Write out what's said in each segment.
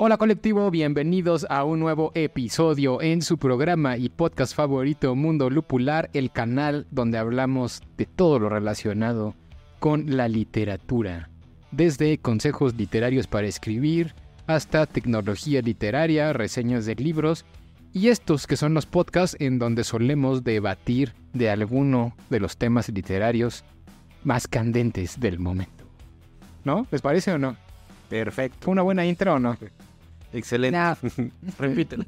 Hola colectivo, bienvenidos a un nuevo episodio en su programa y podcast favorito Mundo Lupular, el canal donde hablamos de todo lo relacionado con la literatura, desde consejos literarios para escribir hasta tecnología literaria, reseñas de libros y estos que son los podcasts en donde solemos debatir de alguno de los temas literarios más candentes del momento. ¿No? ¿Les parece o no? Perfecto. ¿Fue una buena intro o no? Excelente. No. Repítelo.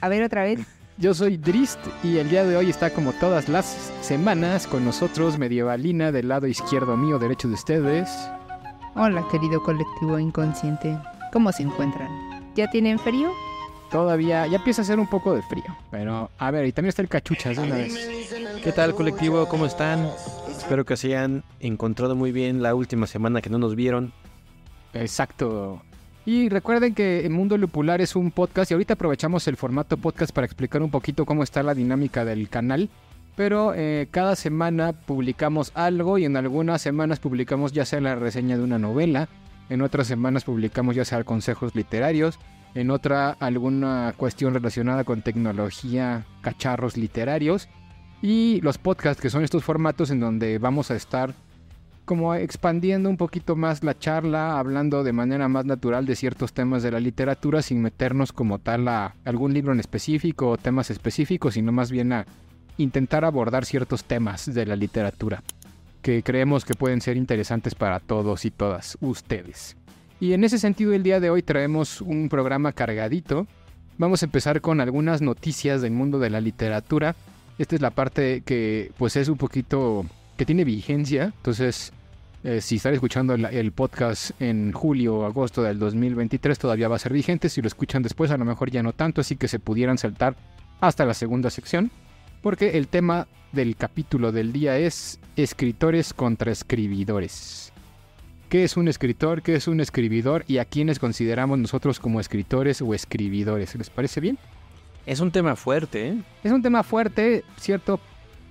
A ver otra vez. Yo soy Drist y el día de hoy está como todas las semanas con nosotros Medievalina del lado izquierdo mío, derecho de ustedes. Hola, querido colectivo inconsciente. ¿Cómo se encuentran? ¿Ya tienen frío? Todavía ya empieza a hacer un poco de frío, pero a ver, y también está el cachuchas de una vez. ¿Qué tal, colectivo? ¿Cómo están? Espero que se hayan encontrado muy bien la última semana que no nos vieron. Exacto. Y recuerden que el Mundo Lupular es un podcast y ahorita aprovechamos el formato podcast para explicar un poquito cómo está la dinámica del canal. Pero eh, cada semana publicamos algo y en algunas semanas publicamos ya sea la reseña de una novela, en otras semanas publicamos ya sea consejos literarios, en otra alguna cuestión relacionada con tecnología, cacharros literarios y los podcasts que son estos formatos en donde vamos a estar como expandiendo un poquito más la charla, hablando de manera más natural de ciertos temas de la literatura sin meternos como tal a algún libro en específico o temas específicos, sino más bien a intentar abordar ciertos temas de la literatura que creemos que pueden ser interesantes para todos y todas ustedes. Y en ese sentido el día de hoy traemos un programa cargadito. Vamos a empezar con algunas noticias del mundo de la literatura. Esta es la parte que pues es un poquito que tiene vigencia. Entonces, eh, si están escuchando el, el podcast en julio o agosto del 2023, todavía va a ser vigente. Si lo escuchan después, a lo mejor ya no tanto, así que se pudieran saltar hasta la segunda sección. Porque el tema del capítulo del día es escritores contra escribidores. ¿Qué es un escritor? ¿Qué es un escribidor? ¿Y a quiénes consideramos nosotros como escritores o escribidores? ¿Les parece bien? Es un tema fuerte, ¿eh? Es un tema fuerte, cierto,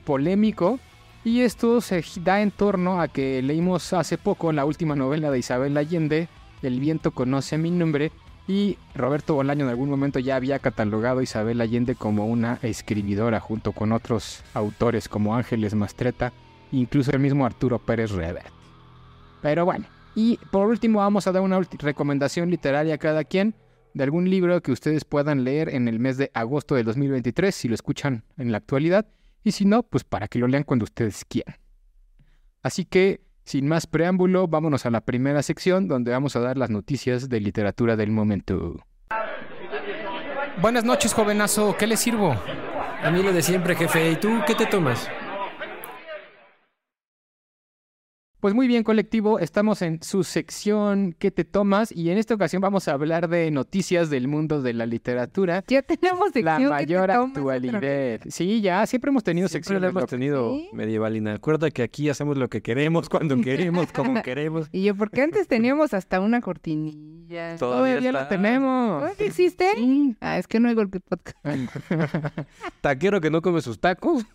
polémico, y esto se da en torno a que leímos hace poco la última novela de Isabel Allende, El viento conoce mi nombre, y Roberto Bolaño en algún momento ya había catalogado a Isabel Allende como una escribidora junto con otros autores como Ángeles Mastreta, incluso el mismo Arturo Pérez Revert. Pero bueno, y por último vamos a dar una recomendación literaria a cada quien de algún libro que ustedes puedan leer en el mes de agosto del 2023 si lo escuchan en la actualidad y si no, pues para que lo lean cuando ustedes quieran. Así que, sin más preámbulo, vámonos a la primera sección donde vamos a dar las noticias de literatura del momento. Buenas noches, jovenazo. ¿Qué le sirvo? A mí lo de siempre, jefe. ¿Y tú qué te tomas? Pues muy bien, colectivo, estamos en su sección ¿Qué te tomas? Y en esta ocasión vamos a hablar de noticias del mundo de la literatura. Ya tenemos La sección te mayor actualidad. Sí, ya, siempre hemos tenido Siempre secciones. lo hemos tenido ¿Sí? medievalina. Acuerda que aquí hacemos lo que queremos, cuando queremos, como queremos. Y yo, porque antes teníamos hasta una cortinilla. Todavía Todavía la tenemos. ¿Todavía existe? Ah, es que no oigo el podcast. Taquero que no come sus tacos.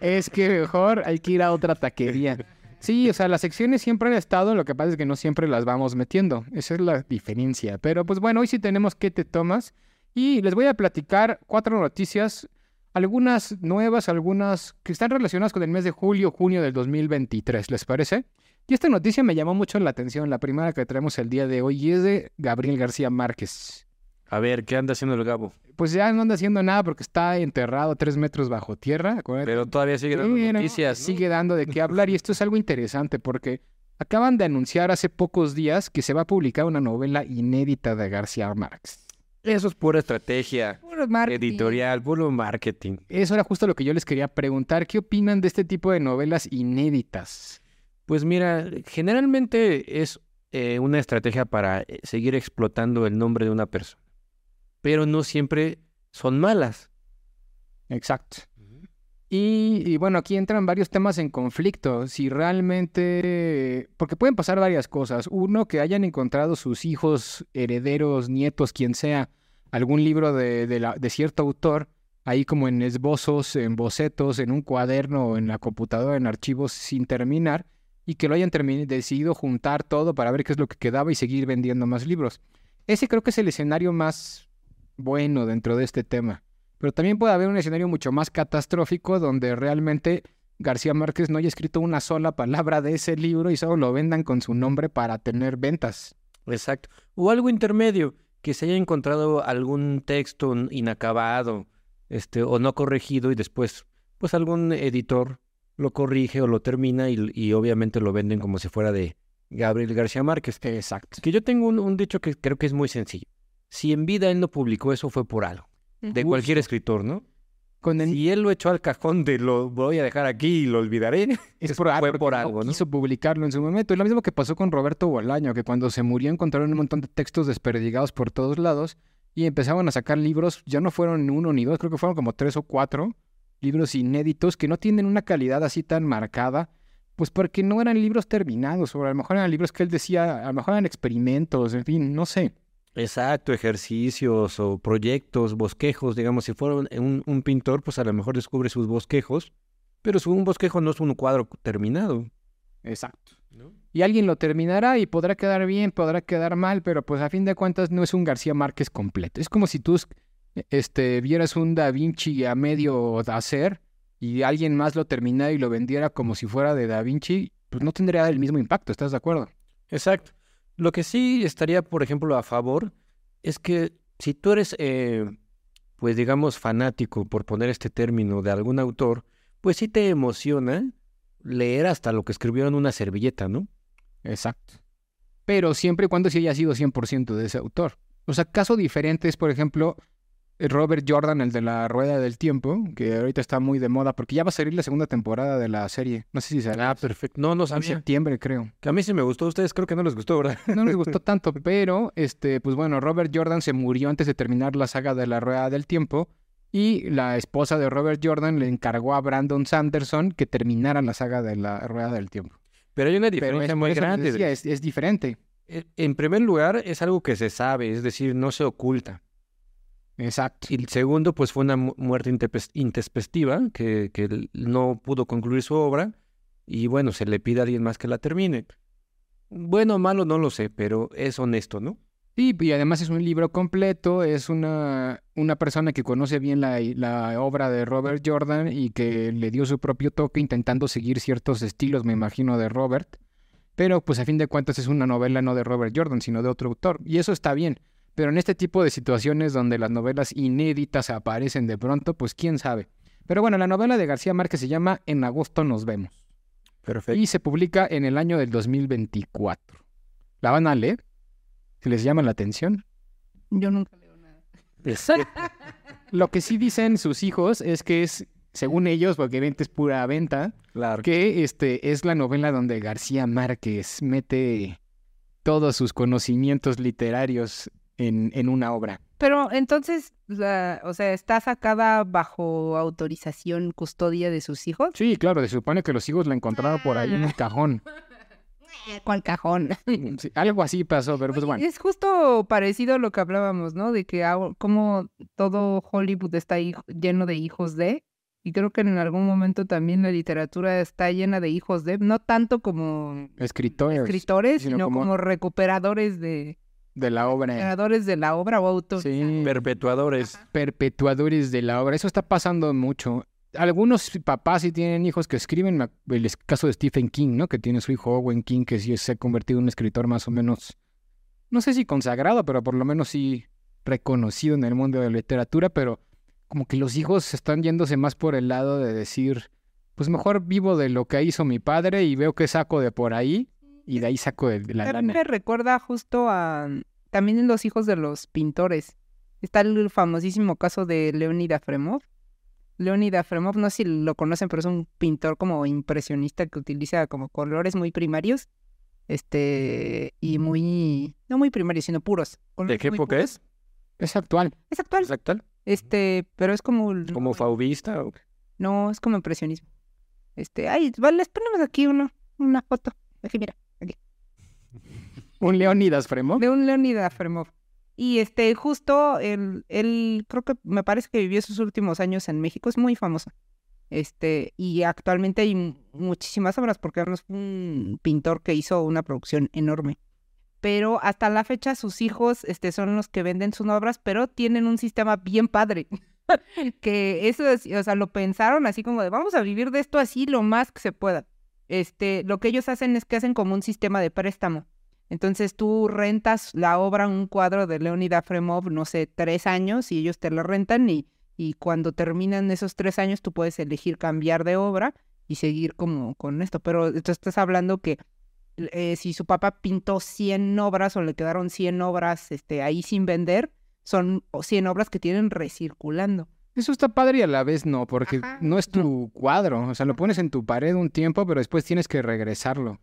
Es que mejor hay que ir a otra taquería. Sí, o sea, las secciones siempre han estado, lo que pasa es que no siempre las vamos metiendo. Esa es la diferencia. Pero pues bueno, hoy sí tenemos qué te tomas. Y les voy a platicar cuatro noticias, algunas nuevas, algunas que están relacionadas con el mes de julio, junio del 2023, ¿les parece? Y esta noticia me llamó mucho la atención, la primera que traemos el día de hoy, y es de Gabriel García Márquez. A ver, ¿qué anda haciendo el Gabo? Pues ya no anda haciendo nada porque está enterrado tres metros bajo tierra. acuérdate. Pero todavía sigue dando noticias. ¿no? Sigue dando de qué hablar y esto es algo interesante porque acaban de anunciar hace pocos días que se va a publicar una novela inédita de García Márquez. Eso es pura estrategia Puro marketing. editorial, puro marketing. Eso era justo lo que yo les quería preguntar. ¿Qué opinan de este tipo de novelas inéditas? Pues mira, generalmente es eh, una estrategia para eh, seguir explotando el nombre de una persona. Pero no siempre son malas. Exacto. Y, y bueno, aquí entran varios temas en conflicto. Si realmente... Porque pueden pasar varias cosas. Uno, que hayan encontrado sus hijos, herederos, nietos, quien sea, algún libro de, de la- de cierto autor, ahí como en esbozos, en bocetos, en un cuaderno en la computadora, en archivos sin terminar, y que lo hayan decidido juntar todo para ver qué es lo que quedaba y seguir vendiendo más libros. Ese creo que es el escenario más bueno dentro de este tema. Pero también puede haber un escenario mucho más catastrófico donde realmente García Márquez no haya escrito una sola palabra de ese libro y solo lo vendan con su nombre para tener ventas. Exacto. O algo intermedio, que se haya encontrado algún texto inacabado, este, o no corregido, y después, pues algún editor lo corrige o lo termina y, y obviamente lo venden como si fuera de Gabriel García Márquez. Exacto. Que yo tengo un, un dicho que creo que es muy sencillo. Si en vida él no publicó eso fue por algo. De cualquier escritor, ¿no? Con el- Si él lo echó al cajón de lo voy a dejar aquí y lo olvidaré, es es- por, fue por algo, ¿no? Quiso publicarlo en su momento. Y lo mismo que pasó con Roberto Bolaño, que cuando se murió encontraron un montón de textos desperdigados por todos lados y empezaban a sacar libros. Ya no fueron uno ni dos, creo que fueron como tres o cuatro libros inéditos que no tienen una calidad así tan marcada. Pues porque no eran libros terminados, o a lo mejor eran libros que él decía, a lo mejor eran experimentos, en fin, no sé. Exacto, ejercicios o proyectos, bosquejos, digamos, si fuera un, pintor, pues a lo mejor descubre sus bosquejos, pero su, un bosquejo no es un cuadro terminado. Exacto. ¿no? Y alguien lo terminará y podrá quedar bien, podrá quedar mal, pero pues a fin de cuentas no es un García Márquez completo. Es como si tú este, vieras un Da Vinci a medio hacer y alguien más lo terminara y lo vendiera como si fuera de Da Vinci, pues no tendría el mismo impacto, ¿estás de acuerdo? Exacto. Lo que sí estaría, por ejemplo, a favor es que si tú eres, eh, pues digamos, fanático, por poner este término, de algún autor, pues sí te emociona leer hasta lo que escribió en una servilleta, ¿no? Exacto. Pero siempre y cuando sí haya sido 100% de ese autor. O sea, caso diferente es, por ejemplo, Robert Jordan, el de la Rueda del Tiempo, que ahorita está muy de moda porque ya va a salir la segunda temporada de la serie. No sé si será Ah, perfecto. No, no en sabía. septiembre, creo. Que a mí sí me gustó, a ustedes creo que no les gustó, ¿verdad? No les gustó tanto, pero este, pues bueno, Robert Jordan se murió antes de terminar la saga de la Rueda del Tiempo y la esposa de Robert Jordan le encargó a Brandon Sanderson que terminara la saga de la Rueda del Tiempo. Pero hay una diferencia es, muy grande. decía, es, es diferente. Eh, En primer lugar, es algo que se sabe, es decir, no se oculta. Exacto. Y el segundo, pues fue una mu- muerte intempestiva, que, no pudo concluir su obra, y bueno, se le pide a alguien más que la termine. Bueno o malo, no lo sé, pero es honesto, ¿no? Sí, y además es un libro completo, es una, una persona que conoce bien la, la obra de Robert Jordan y que le dio su propio toque intentando seguir ciertos estilos, me imagino, de Robert. Pero pues a fin de cuentas es una novela no de Robert Jordan, sino de otro autor. Y eso está bien. Pero en este tipo de situaciones donde las novelas inéditas aparecen de pronto, pues quién sabe. Pero bueno, la novela de García Márquez se llama En agosto nos vemos. Perfecto. Y se publica en el año del 2024. ¿La van a leer? ¿Se les llama la atención? Yo nunca leo nada. Lo que sí dicen sus hijos es que es, según ellos, porque obviamente es pura venta, Claro. que este es la novela donde García Márquez mete todos sus conocimientos literarios en, en una obra. Pero entonces, la, o sea, ¿está sacada bajo autorización, custodia de sus hijos? Sí, claro, se supone que los hijos la encontraron por ahí en un cajón. ¿Cuál cajón? Sí, algo así pasó, pero pues bueno. Es justo parecido a lo que hablábamos, ¿no? De que como todo Hollywood está lleno de hijos de, y creo que en algún momento también la literatura está llena de hijos de, no tanto como Escritores escritores, sino sino como- como, recuperadores de de la obra. recuperadores de la obra o autores. Sí. Perpetuadores. perpetuadores de la obra. Eso está pasando mucho. Algunos papás sí tienen hijos que escriben. El caso de Stephen King, ¿no? Que tiene su hijo Owen King, que sí se ha convertido en un escritor más o menos, no sé si consagrado, pero por lo menos sí reconocido en el mundo de la literatura. Pero como que los hijos están yéndose más por el lado de decir, pues mejor vivo de lo que hizo mi padre y veo que saco de por ahí y de ahí saco de, de la lana. me recuerda justo a también en los hijos de los pintores. Está el famosísimo caso de Leonid Afremov. Leonid Afremov, no sé si lo conocen, pero es un pintor como impresionista que utiliza como colores muy primarios. Este, y muy, no muy primarios, sino puros. ¿De qué época puros. es? Es actual. Es actual. ¿Es actual? Este, pero es como... el- ¿Como fauvista? o qué? No, es como impresionismo. Este, ay, vale, les ponemos aquí uno, una foto. Aquí, mira. Un Leonidas Fremont. De un Leonid Afremov. Y este, justo él, él, creo que me parece que vivió sus últimos años en México, es muy famoso. Este, y actualmente hay mu- muchísimas obras, porque fue un pintor que hizo una producción enorme. pero hasta la fecha sus hijos este, son los que venden sus obras, pero tienen un sistema bien padre. que eso es, o sea, lo pensaron así como de vamos a vivir de esto así lo más que se pueda. Este, lo que ellos hacen es que hacen como un sistema de préstamo. Entonces tú rentas la obra, un cuadro de Leonid Afremov, no sé, tres años y ellos te lo rentan y, y cuando terminan esos tres años tú puedes elegir cambiar de obra y seguir como con esto. Pero tú estás hablando que eh, si su papá pintó 100 obras o le quedaron 100 obras este, ahí sin vender, son 100 obras que tienen recirculando. Eso está padre y a la vez no, porque Ajá. no es tu cuadro. O sea, lo pones en tu pared un tiempo, pero después tienes que regresarlo.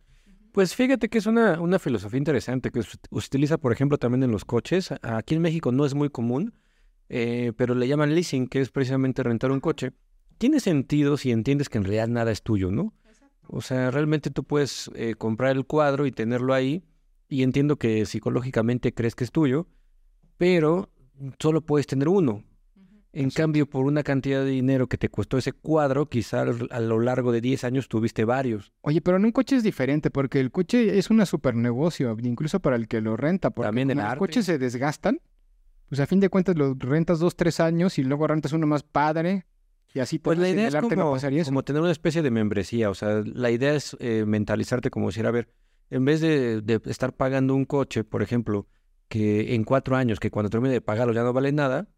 Pues fíjate que es una, una filosofía interesante que se utiliza, por ejemplo, también en los coches. Aquí en México no es muy común, eh, pero le llaman leasing, que es precisamente rentar un coche. Tiene sentido si entiendes que en realidad nada es tuyo, ¿no? O sea, realmente tú puedes eh, comprar el cuadro y tenerlo ahí, y entiendo que psicológicamente crees que es tuyo, pero solo puedes tener uno. En cambio, por una cantidad de dinero que te costó ese cuadro, quizá a lo largo de 10 años tuviste varios. Oye, pero en un coche es diferente, porque el coche es un super negocio, incluso para el que lo renta. Porque También el como los arte. coches se desgastan, pues a fin de cuentas lo rentas dos, tres años y luego rentas uno más padre. Y así te Pues la en idea es arte no como, eso. como tener una especie de membresía, o sea, la idea es eh, mentalizarte como decir, a ver, en vez de, de estar pagando un coche, por ejemplo, que en cuatro años, que cuando termine de pagarlo ya no vale nada,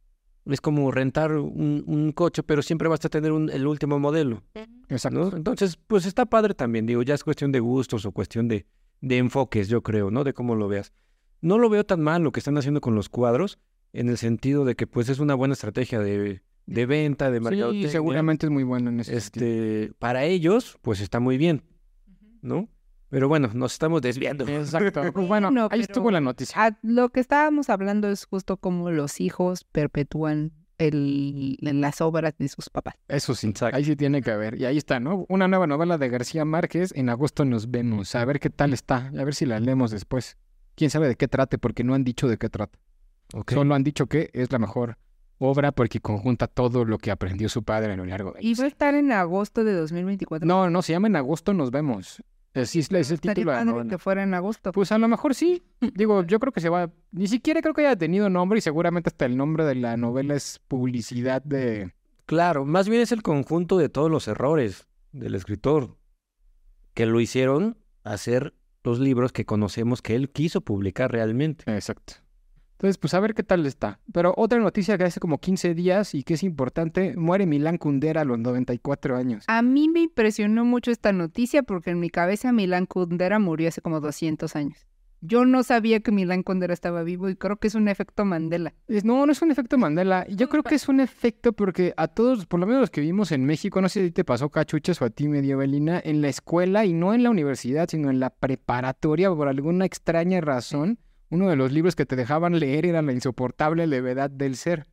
es como rentar un, un coche, pero siempre vas a tener un- el último modelo, Exacto. ¿no? Entonces, pues está padre también, digo, ya es cuestión de gustos o cuestión de, de enfoques, yo creo, ¿no? De cómo lo veas. No lo veo tan mal lo que están haciendo con los cuadros, en el sentido de que pues es una buena estrategia de, de venta, de Sí, mercadotecnia. seguramente es muy bueno en ese sentido. Este, para ellos, pues está muy bien, ¿no? Pero bueno, nos estamos desviando. Exacto. Pues bueno, Bueno, ahí estuvo la noticia. Ah, lo que estábamos hablando es justo cómo los hijos perpetúan el, las obras de sus papás. Eso sí, Exacto. ahí sí tiene que haber. Y ahí está, ¿no? Una nueva novela de García Márquez. En agosto nos vemos. A ver qué tal está. A ver si la leemos después. Quién sabe de qué trate, porque no han dicho de qué trata. Solo han dicho que es la mejor obra porque conjunta todo lo que aprendió su padre a lo largo de Y va a estar en agosto de 2024. No, no, se llama En agosto nos vemos. Así es, es el título de la padre novela. que fuera en agosto. Pues a lo mejor sí. Digo, yo creo que se va. Ni siquiera creo que haya tenido nombre y seguramente hasta el nombre de la novela es publicidad de. Claro, más bien es el conjunto de todos los errores del escritor que lo hicieron hacer los libros que conocemos que él quiso publicar realmente. Exacto. Entonces, pues a ver qué tal está. Pero otra noticia que hace como 15 días y que es importante: muere Milán Kundera a los 94 años. A mí me impresionó mucho esta noticia porque en mi cabeza Milán Kundera murió hace como 200 años. Yo no sabía que Milán Kundera estaba vivo y creo que es un efecto Mandela. Es- no, no es un efecto Mandela. Yo creo que es un efecto porque a todos, por lo menos los que vivimos en México, no sé si te pasó cachuchas o a ti medio Belina, en la escuela y no en la universidad, sino en la preparatoria, por alguna extraña razón, uno de los libros que te dejaban leer era La insoportable levedad del ser.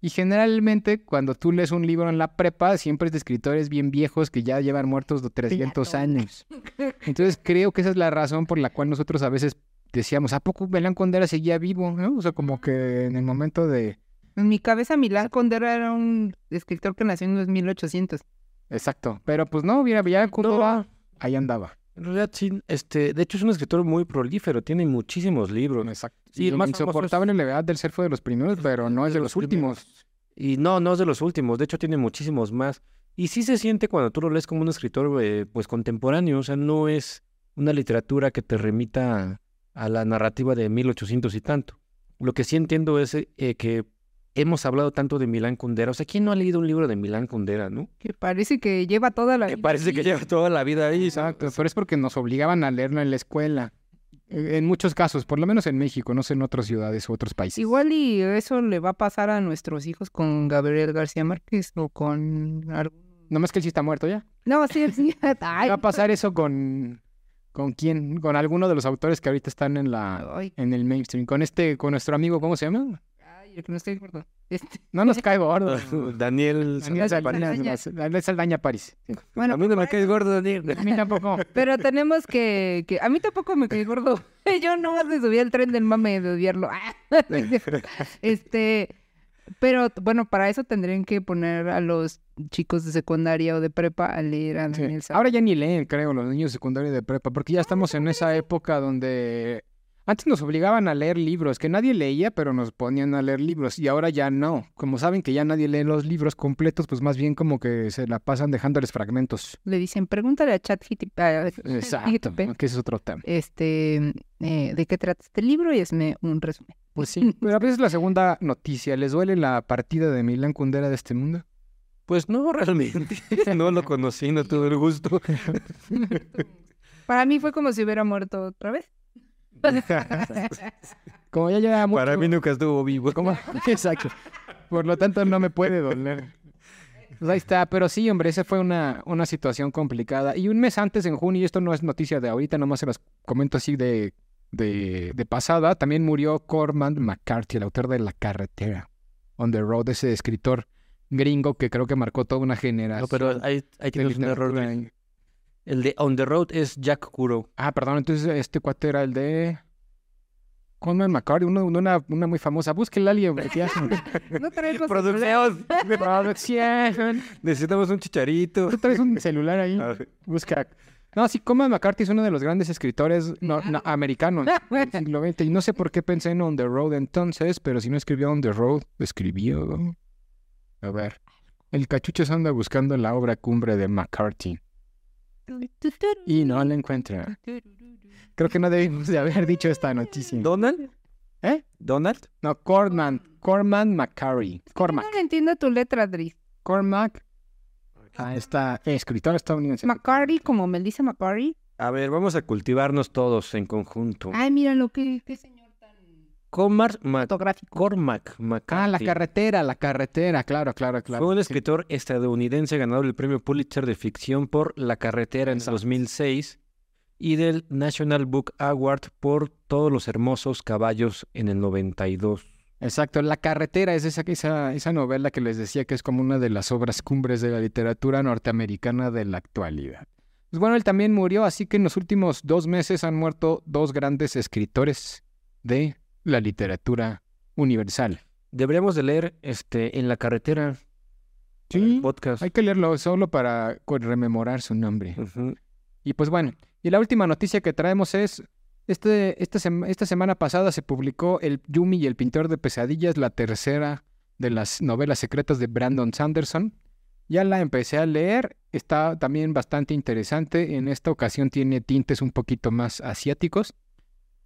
Y generalmente cuando tú lees un libro en la prepa, siempre es de escritores bien viejos que ya llevan muertos de 300 Platón. años. Entonces creo que esa es la razón por la cual nosotros a veces decíamos, ¿a poco Belán Condera seguía vivo? ¿no? O sea, como que en el momento de... En mi cabeza Milán Kundera era un escritor que nació en los 1800. Exacto. Pero pues no, mira, Belán Condera ahí andaba. En realidad sí, este, de hecho es un escritor muy prolífero, tiene muchísimos libros. Exacto. Sí, el más famoso es- insoportable levedad del ser fue de los primeros, pero no es de los últimos. Y no, no es de los últimos, de hecho tiene muchísimos más. Y sí se siente cuando tú lo lees como un escritor eh, pues contemporáneo, o sea, no es una literatura que te remita a, a la narrativa de 1800 y tanto. Lo que sí entiendo es eh, que hemos hablado tanto de Milán Kundera, o sea, ¿quién no ha leído un libro de Milán Kundera, no? Que parece que lleva toda la vida parece que lleva toda la vida ahí. ¿no? Exacto, pero es porque nos obligaban a leerlo en la escuela. Eh, En muchos casos, por lo menos en México, no sé en otras ciudades u otros países. Igual y eso le va a pasar a nuestros hijos con Gabriel García Márquez o con... algún- Nomás que él sí está muerto ya. No, sí, sí. Ay, Va a pasar eso con... ¿Con quién? Con alguno de los autores que ahorita están en la... ay, En el mainstream. Con este, con nuestro amigo, ¿cómo se llama? El que no estoy de acuerdo. Este, No nos cae gordo. Daniel Daniel Saldaña. Saldaña, Daniel Saldaña París. Sí. bueno, a mí no me caes gordo, Daniel. A mí tampoco. pero tenemos que, que... A mí tampoco me caí gordo. Yo no me subí al tren del mame de odiarlo. Este... Pero bueno, para eso tendrían que poner a los chicos de secundaria o de prepa a leer a Sí. Daniel Saldaña. Ahora ya ni leen, creo, los niños secundarios de prepa, porque ya estamos en esa época donde Antes nos obligaban a leer libros, que nadie leía, pero nos ponían a leer libros. Y ahora ya no. Como saben que ya nadie lee los libros completos, pues más bien como que se la pasan dejándoles fragmentos. Le dicen, pregúntale a ChatGPT. a- Exacto. Que ese es otro tema. Este, eh, ¿de qué trata este libro? Y hazme un resumen. Pues sí. Pero a veces la segunda noticia. ¿Les duele la partida de Milán Kundera de este mundo? Pues no, realmente. no lo conocí, no tuve el gusto. Para mí fue como si hubiera muerto otra vez. Como ya lleva mucho... Para mí nunca estuvo vivo. ¿Cómo? Exacto. Por lo tanto, no me puede doler. Pues ahí está, pero sí, hombre, esa fue una, una situación complicada. Y un mes antes, en junio, y esto no es noticia de ahorita, nomás se los comento así de, de, de pasada, también murió Corman McCarthy, el autor de La Carretera, On the Road, ese escritor gringo que creo que marcó toda una generación. No, pero ahí, ahí tienes un error. El de On the Road es Jack Kuro. Ah, perdón, entonces este cuate era el de... Corman McCarthy, uno- una, una muy famosa. Búsquenla alguien. No traemos Producción. Producción. Necesitamos un chicharito. Tú traes un celular ahí. A ver. Busca. No, sí, Cormac McCarthy es uno de los grandes escritores no- no- americanos del siglo XX. Y no sé por qué pensé en On the Road entonces, pero si no escribió On the Road, escribió. A ver. El cachucho se anda buscando la obra cumbre de McCarthy. Y no la encuentra. Creo que no debimos de haber dicho esta noticia. ¿Donald? ¿Eh? ¿Donald? No, Corman. Corman McCarthy. Cormac. No entiendo tu letra, Dries. Cormac. Ah, está escritor estadounidense. McCarty, como Melissa McCarty. A ver, vamos a cultivarnos todos en conjunto. Ay, míralo, qué, qué señor tan Cormac, Mac- fotográfico. Cormac McCarthy. Ah, la carretera, la carretera, claro, claro, claro. Fue un Sí. escritor estadounidense ganador del premio Pulitzer de ficción por La carretera en Exacto. 2006 y del National Book Award por Todos los hermosos caballos en el 92. Exacto, La carretera es esa, esa, esa novela que les decía que es como una de las obras cumbres de la literatura norteamericana de la actualidad. Pues bueno, él también murió, así que en los últimos dos meses han muerto dos grandes escritores de la literatura universal. Deberíamos de leer este en La carretera Sí, el podcast. hay que leerlo solo para rememorar su nombre. Y pues bueno, y la última noticia que traemos es, este, esta, sema- esta semana pasada se publicó el Yumi y el pintor de pesadillas, la tercera de las novelas secretas de Brandon Sanderson. Ya la empecé a leer, está también bastante interesante, en esta ocasión tiene tintes un poquito más asiáticos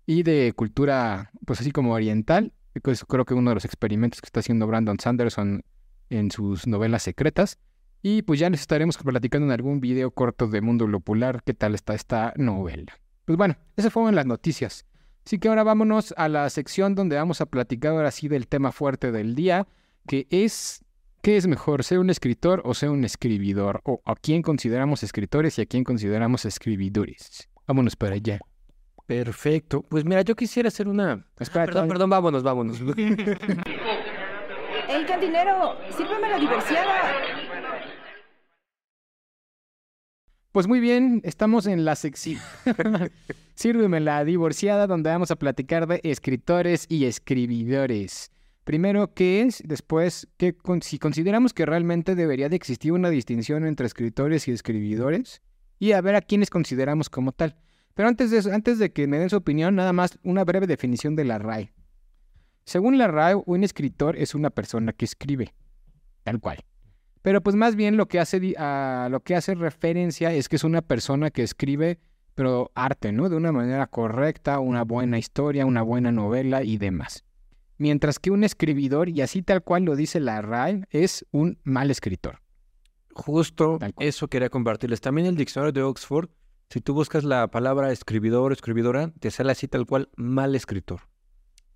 y de cultura, pues así como oriental, que es creo que uno de los experimentos que está haciendo Brandon Sanderson en sus novelas secretas. Y pues ya les estaremos platicando en algún video corto de Mundo Lopular qué tal está esta novela. Pues bueno, esas fueron las noticias. Así que ahora vámonos a la sección donde vamos a platicar ahora sí del tema fuerte del día, que es ¿qué es mejor, ser un escritor o ser un escribidor? O a quién consideramos escritores y a quién consideramos escribidores. Vámonos para allá. Perfecto. Pues mira, yo quisiera hacer una... Espera, Perdón, todavía- perdón, vámonos, vámonos. ¡Ey, cantinero! ¡Sírveme la divorciada! Pues muy bien, estamos en la sección Sírveme la divorciada donde vamos a platicar de escritores y escribidores. Primero, ¿qué es? Después, ¿qué con- si consideramos que realmente debería de existir una distinción entre escritores y escribidores? Y a ver a quiénes consideramos como tal. Pero antes de eso, antes de que me den su opinión, nada más una breve definición de la RAE. Según la RAE, un escritor es una persona que escribe, tal cual. Pero pues más bien lo que hace a lo que hace referencia es que es una persona que escribe pero arte, ¿no? De una manera correcta, una buena historia, una buena novela y demás. Mientras que un escribidor, y así tal cual lo dice la RAE, es un mal escritor. Justo eso quería compartirles. También el diccionario de Oxford, si tú buscas la palabra escribidor o escribidora, te sale así tal cual mal escritor.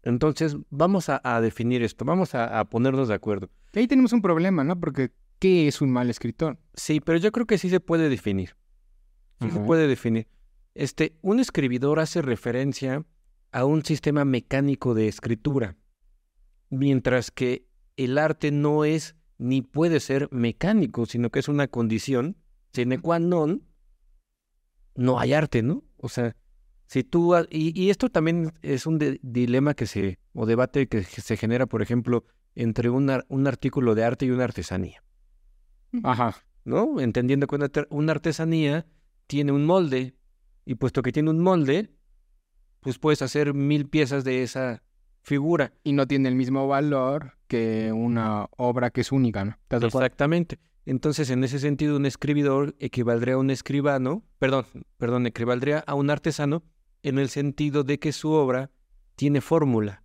Entonces, vamos a, a definir esto, vamos a, a ponernos de acuerdo. Y ahí tenemos un problema, ¿no? Porque ¿qué es un mal escritor? Sí, pero yo creo que sí se puede definir. Sí se puede definir. Este, un escribidor hace referencia a un sistema mecánico de escritura, mientras que el arte no es ni puede ser mecánico, sino que es una condición sine qua non, no hay arte, ¿no? O sea, si tú... Y, y esto también es un de- dilema que se... o debate que se genera, por ejemplo, entre un, ar- un artículo de arte y una artesanía. Ajá. ¿no? Entendiendo que una, arte- una artesanía tiene un molde y puesto que tiene un molde, pues puedes hacer mil piezas de esa figura. Y no tiene el mismo valor que una obra que es única, ¿no? Exactamente. Entonces, en ese sentido, un escribidor equivaldría a un escribano, perdón, perdón, equivaldría a un artesano en el sentido de que su obra tiene fórmula.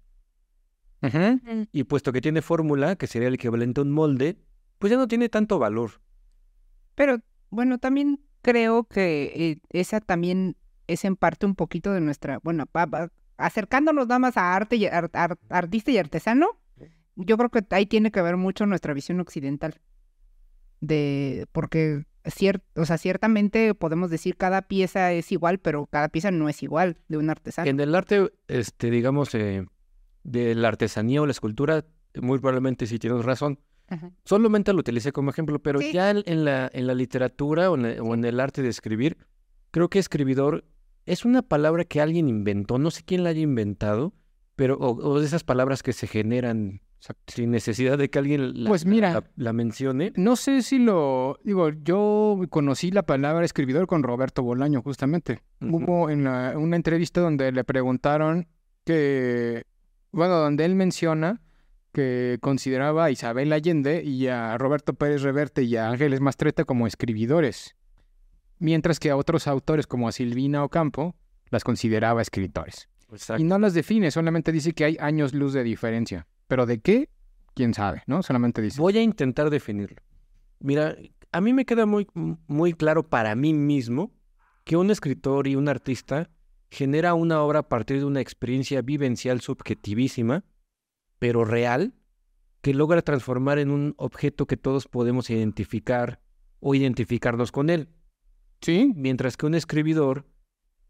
Y puesto que tiene fórmula, que sería el equivalente a un molde, pues ya no tiene tanto valor. Pero bueno, también creo que eh, esa también es en parte un poquito de nuestra, bueno, pa- pa- acercándonos nada más a arte y ar- ar- artista y artesano, yo creo que ahí tiene que ver mucho nuestra visión occidental. De, porque cier- o sea, ciertamente podemos decir cada pieza es igual, pero cada pieza no es igual de un artesano. En el arte, este, digamos, eh, de la artesanía o la escultura, muy probablemente sí tienes razón. Ajá. Solamente lo utilicé como ejemplo, pero Sí. ya en la, en la literatura o en, el- o en el arte de escribir, creo que escribidor es una palabra que alguien inventó, no sé quién la haya inventado, pero o, o de esas palabras que se generan sin necesidad de que alguien la, Pues mira. la- la mencione. No sé si lo... Digo, yo conocí la palabra escribidor con Roberto Bolaño, justamente. Hubo en la- una entrevista donde le preguntaron que... Bueno, donde él menciona que consideraba a Isabel Allende y a Roberto Pérez Reverte y a Ángeles Mastreta como escribidores, mientras que a otros autores como a Silvina Ocampo las consideraba escritores. Exacto. Y no las define, solamente dice que hay años luz de diferencia. ¿Pero de qué? ¿Quién sabe? ¿No? Solamente dice. Voy a intentar definirlo. Mira, a mí me queda muy, muy claro para mí mismo que un escritor y un artista genera una obra a partir de una experiencia vivencial subjetivísima, pero real, que logra transformar en un objeto que todos podemos identificar o identificarnos con él. Sí, Mientras que un escribidor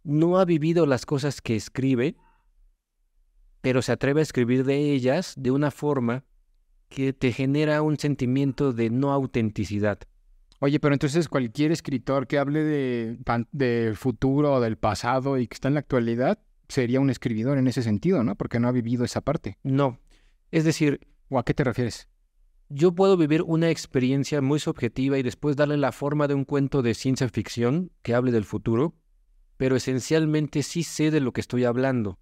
no ha vivido las cosas que escribe, pero se atreve a escribir de ellas de una forma que te genera un sentimiento de no autenticidad. Oye, pero entonces cualquier escritor que hable de, del futuro o del pasado y que está en la actualidad sería un escribidor en ese sentido, ¿no? Porque no ha vivido esa parte. No. Es decir, ¿O a qué te refieres? yo puedo vivir una experiencia muy subjetiva y después darle la forma de un cuento de ciencia ficción que hable del futuro, pero esencialmente sí sé de lo que estoy hablando.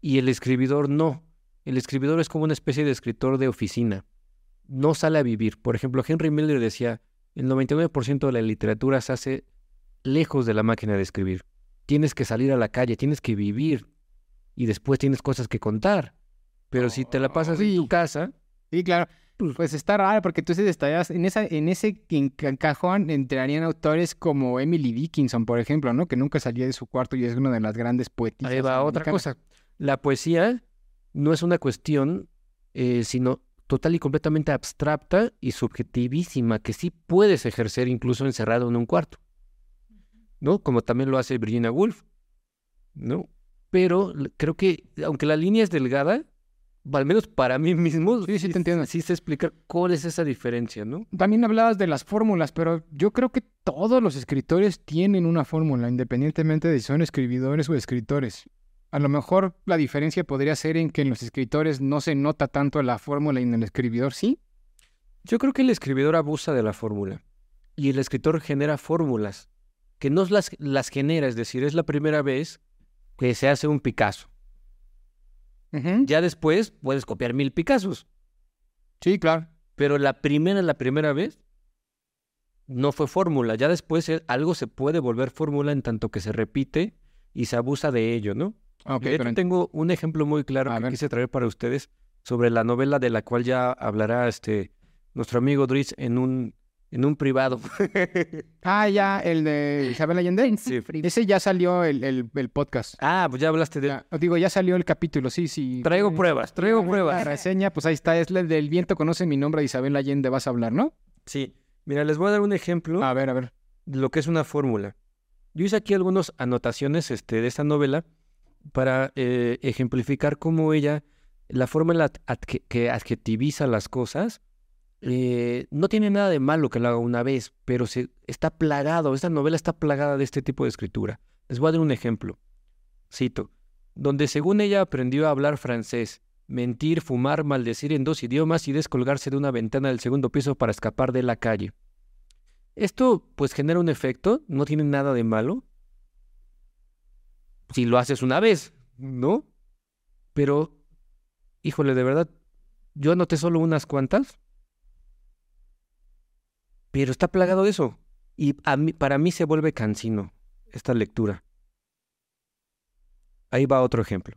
Y el escribidor no. El escribidor es como una especie de escritor de oficina. No sale a vivir. Por ejemplo, Henry Miller decía, el 99% de la literatura se hace lejos de la máquina de escribir. Tienes que salir a la calle, tienes que vivir y después tienes cosas que contar. Pero si te la pasas en tu casa, Sí, claro. Pues está raro porque entonces estarías en esa en ese cajón entrarían autores como Emily Dickinson, por ejemplo, ¿no? Que nunca salía de su cuarto y es una de las grandes poetisas. Ahí va otra cosa. La poesía no es una cuestión, eh, sino total y completamente abstracta y subjetivísima, que sí puedes ejercer incluso encerrado en un cuarto, ¿no? Como también lo hace Virginia Woolf, ¿no? Pero creo que, aunque la línea es delgada, al menos para mí mismo, Sí, sí, te entiendo. Sí sé explicar cuál es esa diferencia, ¿no? También hablabas de las fórmulas, pero yo creo que todos los escritores tienen una fórmula, independientemente de si son escribidores o escritores. A lo mejor la diferencia podría ser en que en los escritores no se nota tanto la fórmula y en el escribidor sí. Yo creo que el escribidor abusa de la fórmula y el escritor genera fórmulas que no las, las genera, es decir, es la primera vez que se hace un Picasso. Ya después puedes copiar mil Picassos, Sí, claro. pero la primera, la primera vez no fue fórmula. Ya después eh, algo se puede volver fórmula en tanto que se repite y se abusa de ello, ¿no? Ok, de hecho, pero en- tengo un ejemplo muy claro A que ver. quise traer para ustedes sobre la novela de la cual ya hablará este nuestro amigo Dries en un en un privado. Ah, ya, el de Isabel Allende. Sí. Ese ya salió el, el- el podcast. ah, pues ya hablaste de Ya, digo, ya salió el capítulo, sí, sí. Traigo pruebas, traigo La pruebas. reseña, pues ahí está, es el del viento conoce mi nombre de Isabel Allende, vas a hablar, ¿no? Sí. Mira, les voy a dar un ejemplo A ver, a ver. de lo que es una fórmula. Yo hice aquí algunas anotaciones este, de esta novela para eh, ejemplificar cómo ella, la forma en la que adjetiviza las cosas, eh, no tiene nada de malo que lo haga una vez, pero se, está plagado, esta novela está plagada de este tipo de escritura. Les voy a dar un ejemplo. Cito, donde según ella aprendió a hablar francés, mentir, fumar, maldecir en dos idiomas y descolgarse de una ventana del segundo piso para escapar de la calle. Esto pues genera un efecto, no tiene nada de malo, si lo haces una vez, ¿no? Pero, híjole, de verdad, yo anoté solo unas cuantas, pero está plagado de eso. Y para mí se vuelve cansino esta lectura. Ahí va otro ejemplo.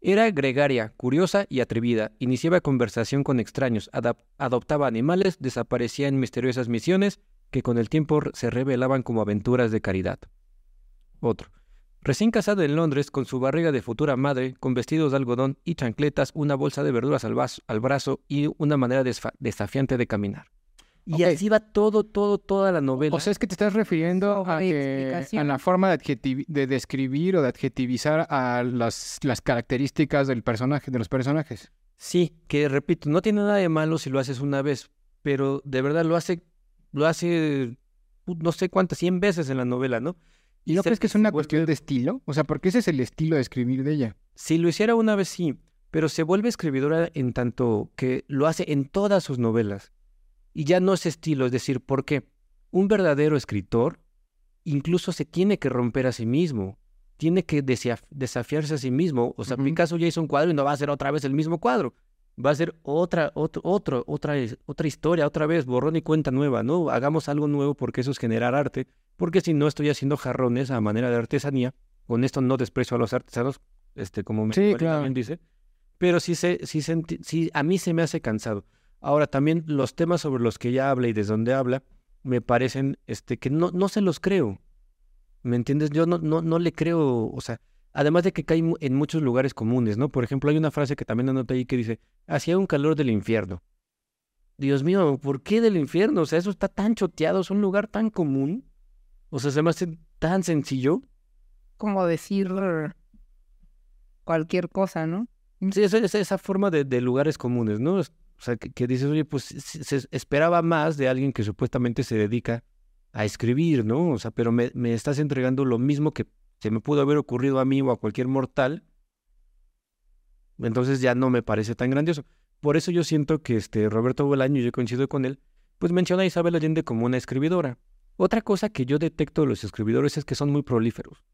Era gregaria, curiosa y atrevida, iniciaba conversación con extraños, adoptaba animales, desaparecía en misteriosas misiones que con el tiempo se revelaban como aventuras de caridad. Otro. Recién casada en Londres, con su barriga de futura madre, con vestidos de algodón y chancletas, una bolsa de verduras al, al brazo y una manera desafiante de caminar. Y así va todo, todo, toda la novela. O sea, es que te estás refiriendo a, la forma de, de, describir o de adjetivizar a las, las características del personaje, de los personajes. Sí, que repito, no tiene nada de malo si lo haces una vez, pero de verdad lo hace, lo hace no sé cuántas, cien veces en la novela, ¿no? ¿Y no crees que es una cuestión de estilo? O sea, porque ese es el estilo de escribir de ella. Si lo hiciera una vez sí, pero se vuelve escribidora en tanto que lo hace en todas sus novelas. Y ya no es estilo, es decir, porque un verdadero escritor incluso se tiene que romper a sí mismo, tiene que desafiarse a sí mismo. O sea, Picasso ya hizo un cuadro y no va a hacer otra vez el mismo cuadro. Va a ser otra, otro, otro, otra, otra historia, otra vez, borrón y cuenta nueva, ¿no? Hagamos algo nuevo porque eso es generar arte, porque si no estoy haciendo jarrones a manera de artesanía, con esto no desprecio a los artesanos, este, como me sí, dice, pero sí, se, sí, sí, a mí se me hace cansado. Ahora, también los temas sobre los que ella habla y desde donde habla, me parecen este, que no, no se los creo. ¿Me entiendes? Yo no, no, no le creo, o sea, además de que cae en muchos lugares comunes, ¿no? Por ejemplo, hay una frase que también anoté ahí que dice, hacía un calor del infierno. Dios mío, ¿por qué del infierno? O sea, eso está tan choteado, es un lugar tan común. O sea, se me hace tan sencillo. Como decir cualquier cosa, ¿no? Sí, esa, esa forma de, de lugares comunes, ¿no? O sea, que, dices, oye, pues se, esperaba más de alguien que supuestamente se dedica a escribir, ¿no? O sea, pero me, me, estás entregando lo mismo que se me pudo haber ocurrido a mí o a cualquier mortal. Entonces ya no me parece tan grandioso. Por eso yo siento que este Roberto Bolaño, yo coincido con él, pues menciona a Isabel Allende como una escribidora. Otra cosa que yo detecto de los escribidores es que son muy prolíferos.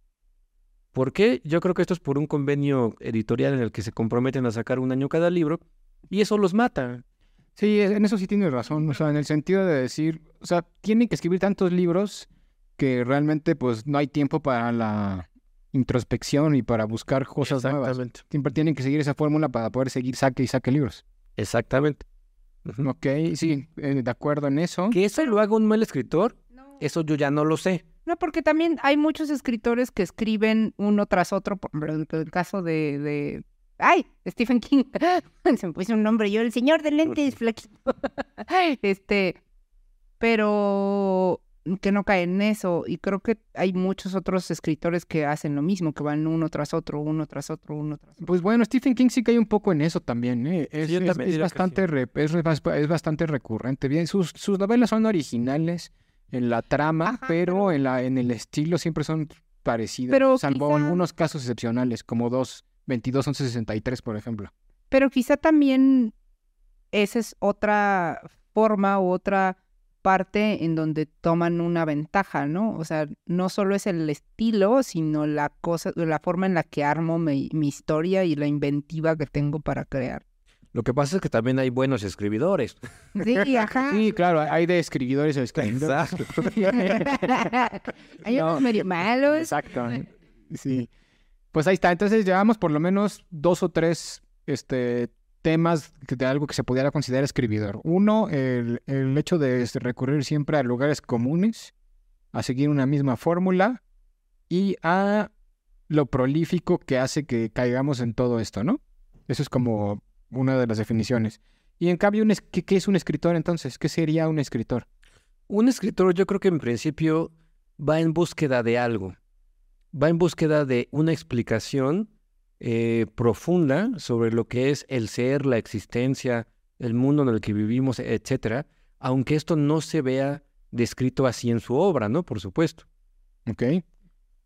¿Por qué? Yo creo que esto es por un convenio editorial en el que se comprometen a sacar un año cada libro y eso los mata. Sí, en eso sí tienes razón. O sea, en el sentido de decir, o sea, tienen que escribir tantos libros que realmente pues no hay tiempo para la introspección y para buscar cosas nuevas. Siempre tienen que seguir esa fórmula para poder seguir saque y saque libros. Exactamente. Ok, sí, eh, de acuerdo en eso. ¿Que eso lo haga un mal escritor? Eso yo ya no lo sé. No, porque también hay muchos escritores que escriben uno tras otro. Por ejemplo, el caso de ¡Ay! Stephen King. Se me puso un nombre yo, el señor de lentes flaquito. este, pero que no cae en eso. Y creo que hay muchos otros escritores que hacen lo mismo, que van uno tras otro, uno tras otro, uno tras otro. Pues bueno, Stephen King sí cae un poco en eso también. ¿eh? Es, bastante es, bastante recurrente. Bien, sus, sus novelas son originales en la trama, pero, en, la, en el estilo siempre son parecidas, pero salvo algunos casos excepcionales, como dos 22 63, por ejemplo. Pero quizá también esa es otra forma u otra parte en donde toman una ventaja, ¿no? O sea, no solo es el estilo, sino la cosa, la forma en la que armo mi, historia y la inventiva que tengo para crear. Lo que pasa es que también hay buenos escribidores. Sí, ajá. Sí, claro, hay de escribidores a escribidores. hay unos medio malos. Exacto. Sí. Pues ahí está. Entonces llevamos por lo menos dos o tres este, temas de algo que se pudiera considerar escribidor. Uno, el, hecho de recurrir siempre a lugares comunes, a seguir una misma fórmula y a lo prolífico que hace que caigamos en todo esto, ¿no? Eso es como una de las definiciones. Y en cambio, ¿qué, ¿qué, es un escritor entonces? ¿Qué sería un escritor? Un escritor yo creo que en principio va en búsqueda de algo va en búsqueda de una explicación eh, profunda sobre lo que es el ser, la existencia, el mundo en el que vivimos, etcétera, aunque esto no se vea descrito así en su obra, ¿no? Por supuesto. Ok.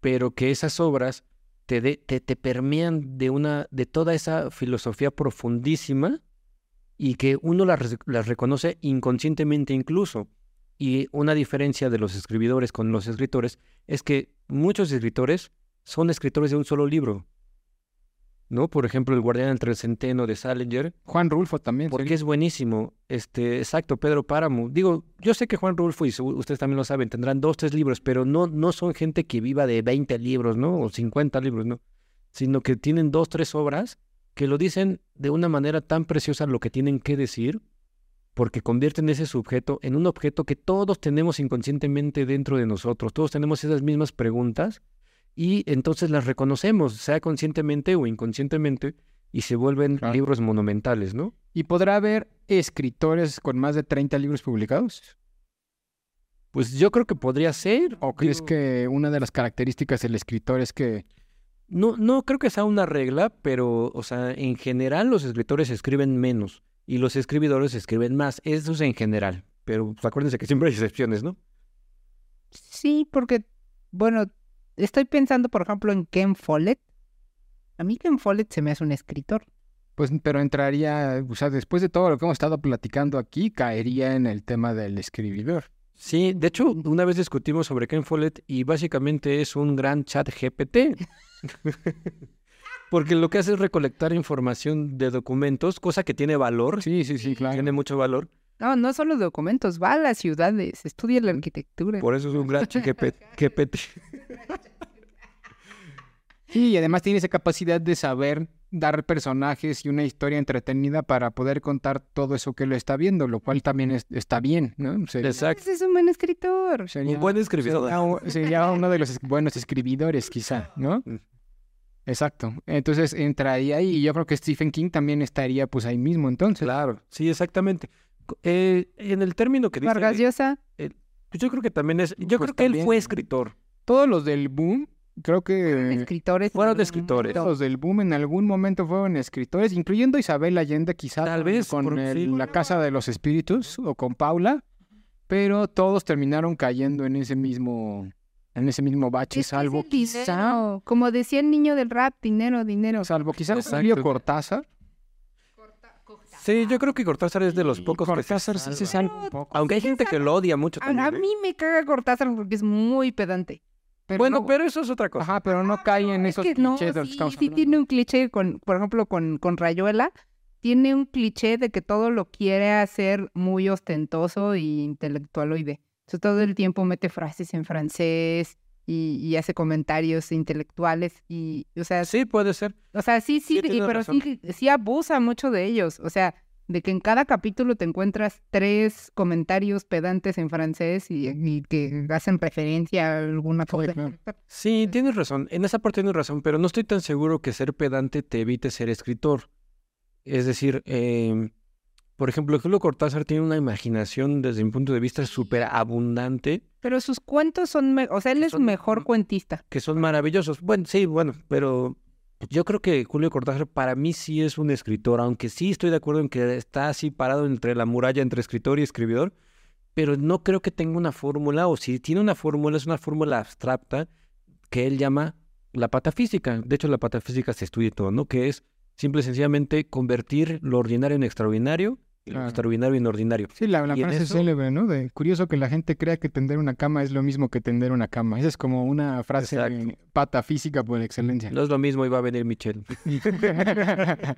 Pero que esas obras te, te, te permean de, una, de toda esa filosofía profundísima y que uno las, las reconoce inconscientemente incluso. Y una diferencia de los escribidores con los escritores es que muchos escritores son escritores de un solo libro. ¿No? Por ejemplo, El Guardián entre el Centeno de Salinger, Juan Rulfo también. porque es buenísimo. Este, exacto, Pedro Páramo. Digo, yo sé que Juan Rulfo, y ustedes también lo saben, tendrán dos, tres libros, pero no, no son gente que viva de 20 libros, ¿no? O 50 libros, ¿no? Sino que tienen dos, tres obras que lo dicen de una manera tan preciosa lo que tienen que decir, porque convierten ese sujeto en un objeto que todos tenemos inconscientemente dentro de nosotros. Todos tenemos esas mismas preguntas y entonces las reconocemos, sea conscientemente o inconscientemente, y se vuelven Claro. libros monumentales, ¿no? ¿Y podrá haber escritores con más de 30 libros publicados? Pues yo creo que podría ser. ¿O crees que una de las características del escritor es que No, no creo que sea una regla, pero, o sea, en general los escritores escriben menos y los escribidores escriben más. Eso es en general. Pero pues, acuérdense que siempre hay excepciones, ¿no? Sí, porque, bueno, estoy pensando, por ejemplo, en Ken Follett. A mí Ken Follett se me hace un escritor. Pues, pero entraría, o sea, después de todo lo que hemos estado platicando aquí, caería en el tema del escribidor. Sí, de hecho, una vez discutimos sobre Ken Follett y básicamente es un gran chat GPT. Porque lo que hace es recolectar información de documentos, cosa que tiene valor, Sí, sí, sí, claro. tiene mucho valor. No, no solo documentos, va a las ciudades, estudia la arquitectura. Por eso es un gran chat GPT. Sí, y además tiene esa capacidad de saber dar personajes y una historia entretenida para poder contar todo eso que lo está viendo, lo cual también es- está bien, ¿no? Sería, Exacto. Es un buen escritor. sería- Un buen escribidor. sería uno de los es- buenos escribidores, quizá, ¿no? Mm. Exacto. Entonces entraría ahí y yo creo que Stephen King también estaría pues ahí mismo entonces. Claro, sí, exactamente. Eh, en el término que dice, Vargas Llosa. pues yo creo que también es, yo Pues creo que él fue escritor. Todos los del boom, creo que escritores. fueron de escritores. los del boom en algún momento fueron escritores, incluyendo Isabel Allende quizá Tal con- vez, con por- el- sí. la Casa de los Espíritus o con Paula, pero todos terminaron cayendo en ese mismo en ese mismo bache, Es que es salvo quizá dinero. Como decía el niño del rap, dinero, dinero. salvo quizá. Julio Cortázar. Sí, yo creo que Cortázar es de los pocos que se Cortázar sí se salva. poco. Aunque hay gente que lo odia mucho A, también. a ¿eh? mí me caga Cortázar porque es muy pedante. Pero Bueno, no- pero eso es otra cosa. Ajá, pero no cae en es esos que no, clichés de los que sí, estamos sí hablando. tiene un cliché con, por ejemplo, con, con Rayuela, tiene un cliché de que todo lo quiere hacer muy ostentoso y intelectualoide. Entonces todo el tiempo mete frases en francés y, y hace comentarios intelectuales y, o sea, Sí, puede ser. o sea, sí, sí, Sí, y- tienes pero sí abusa mucho de ellos. O sea, de que en cada capítulo te encuentras tres comentarios pedantes en francés y, y que hacen referencia a alguna cosa. Sí, tienes razón. En esa parte tienes razón, pero no estoy tan seguro que ser pedante te evite ser escritor. Es decir, em, por ejemplo, Julio Cortázar tiene una imaginación desde mi punto de vista súper abundante, Pero sus cuentos son, o sea, él es son- mejor cuentista. que son maravillosos. Bueno, sí, bueno, pero yo creo que Julio Cortázar para mí sí es un escritor, aunque sí estoy de acuerdo en que está así parado entre la muralla entre escritor y escribidor, pero no creo que tenga una fórmula, o si tiene una fórmula, es una fórmula abstracta que él llama la patafísica. De hecho, la patafísica se estudia todo, ¿no? Que es simple y sencillamente convertir lo ordinario en extraordinario y lo Claro. extraordinario en ordinario. Sí, la, Y frase eso- célebre, ¿no? De curioso que la gente crea que tender una cama es lo mismo que tender una cama. Esa es como una frase Exacto. patafísica por excelencia. No es lo mismo, iba a venir Michelle.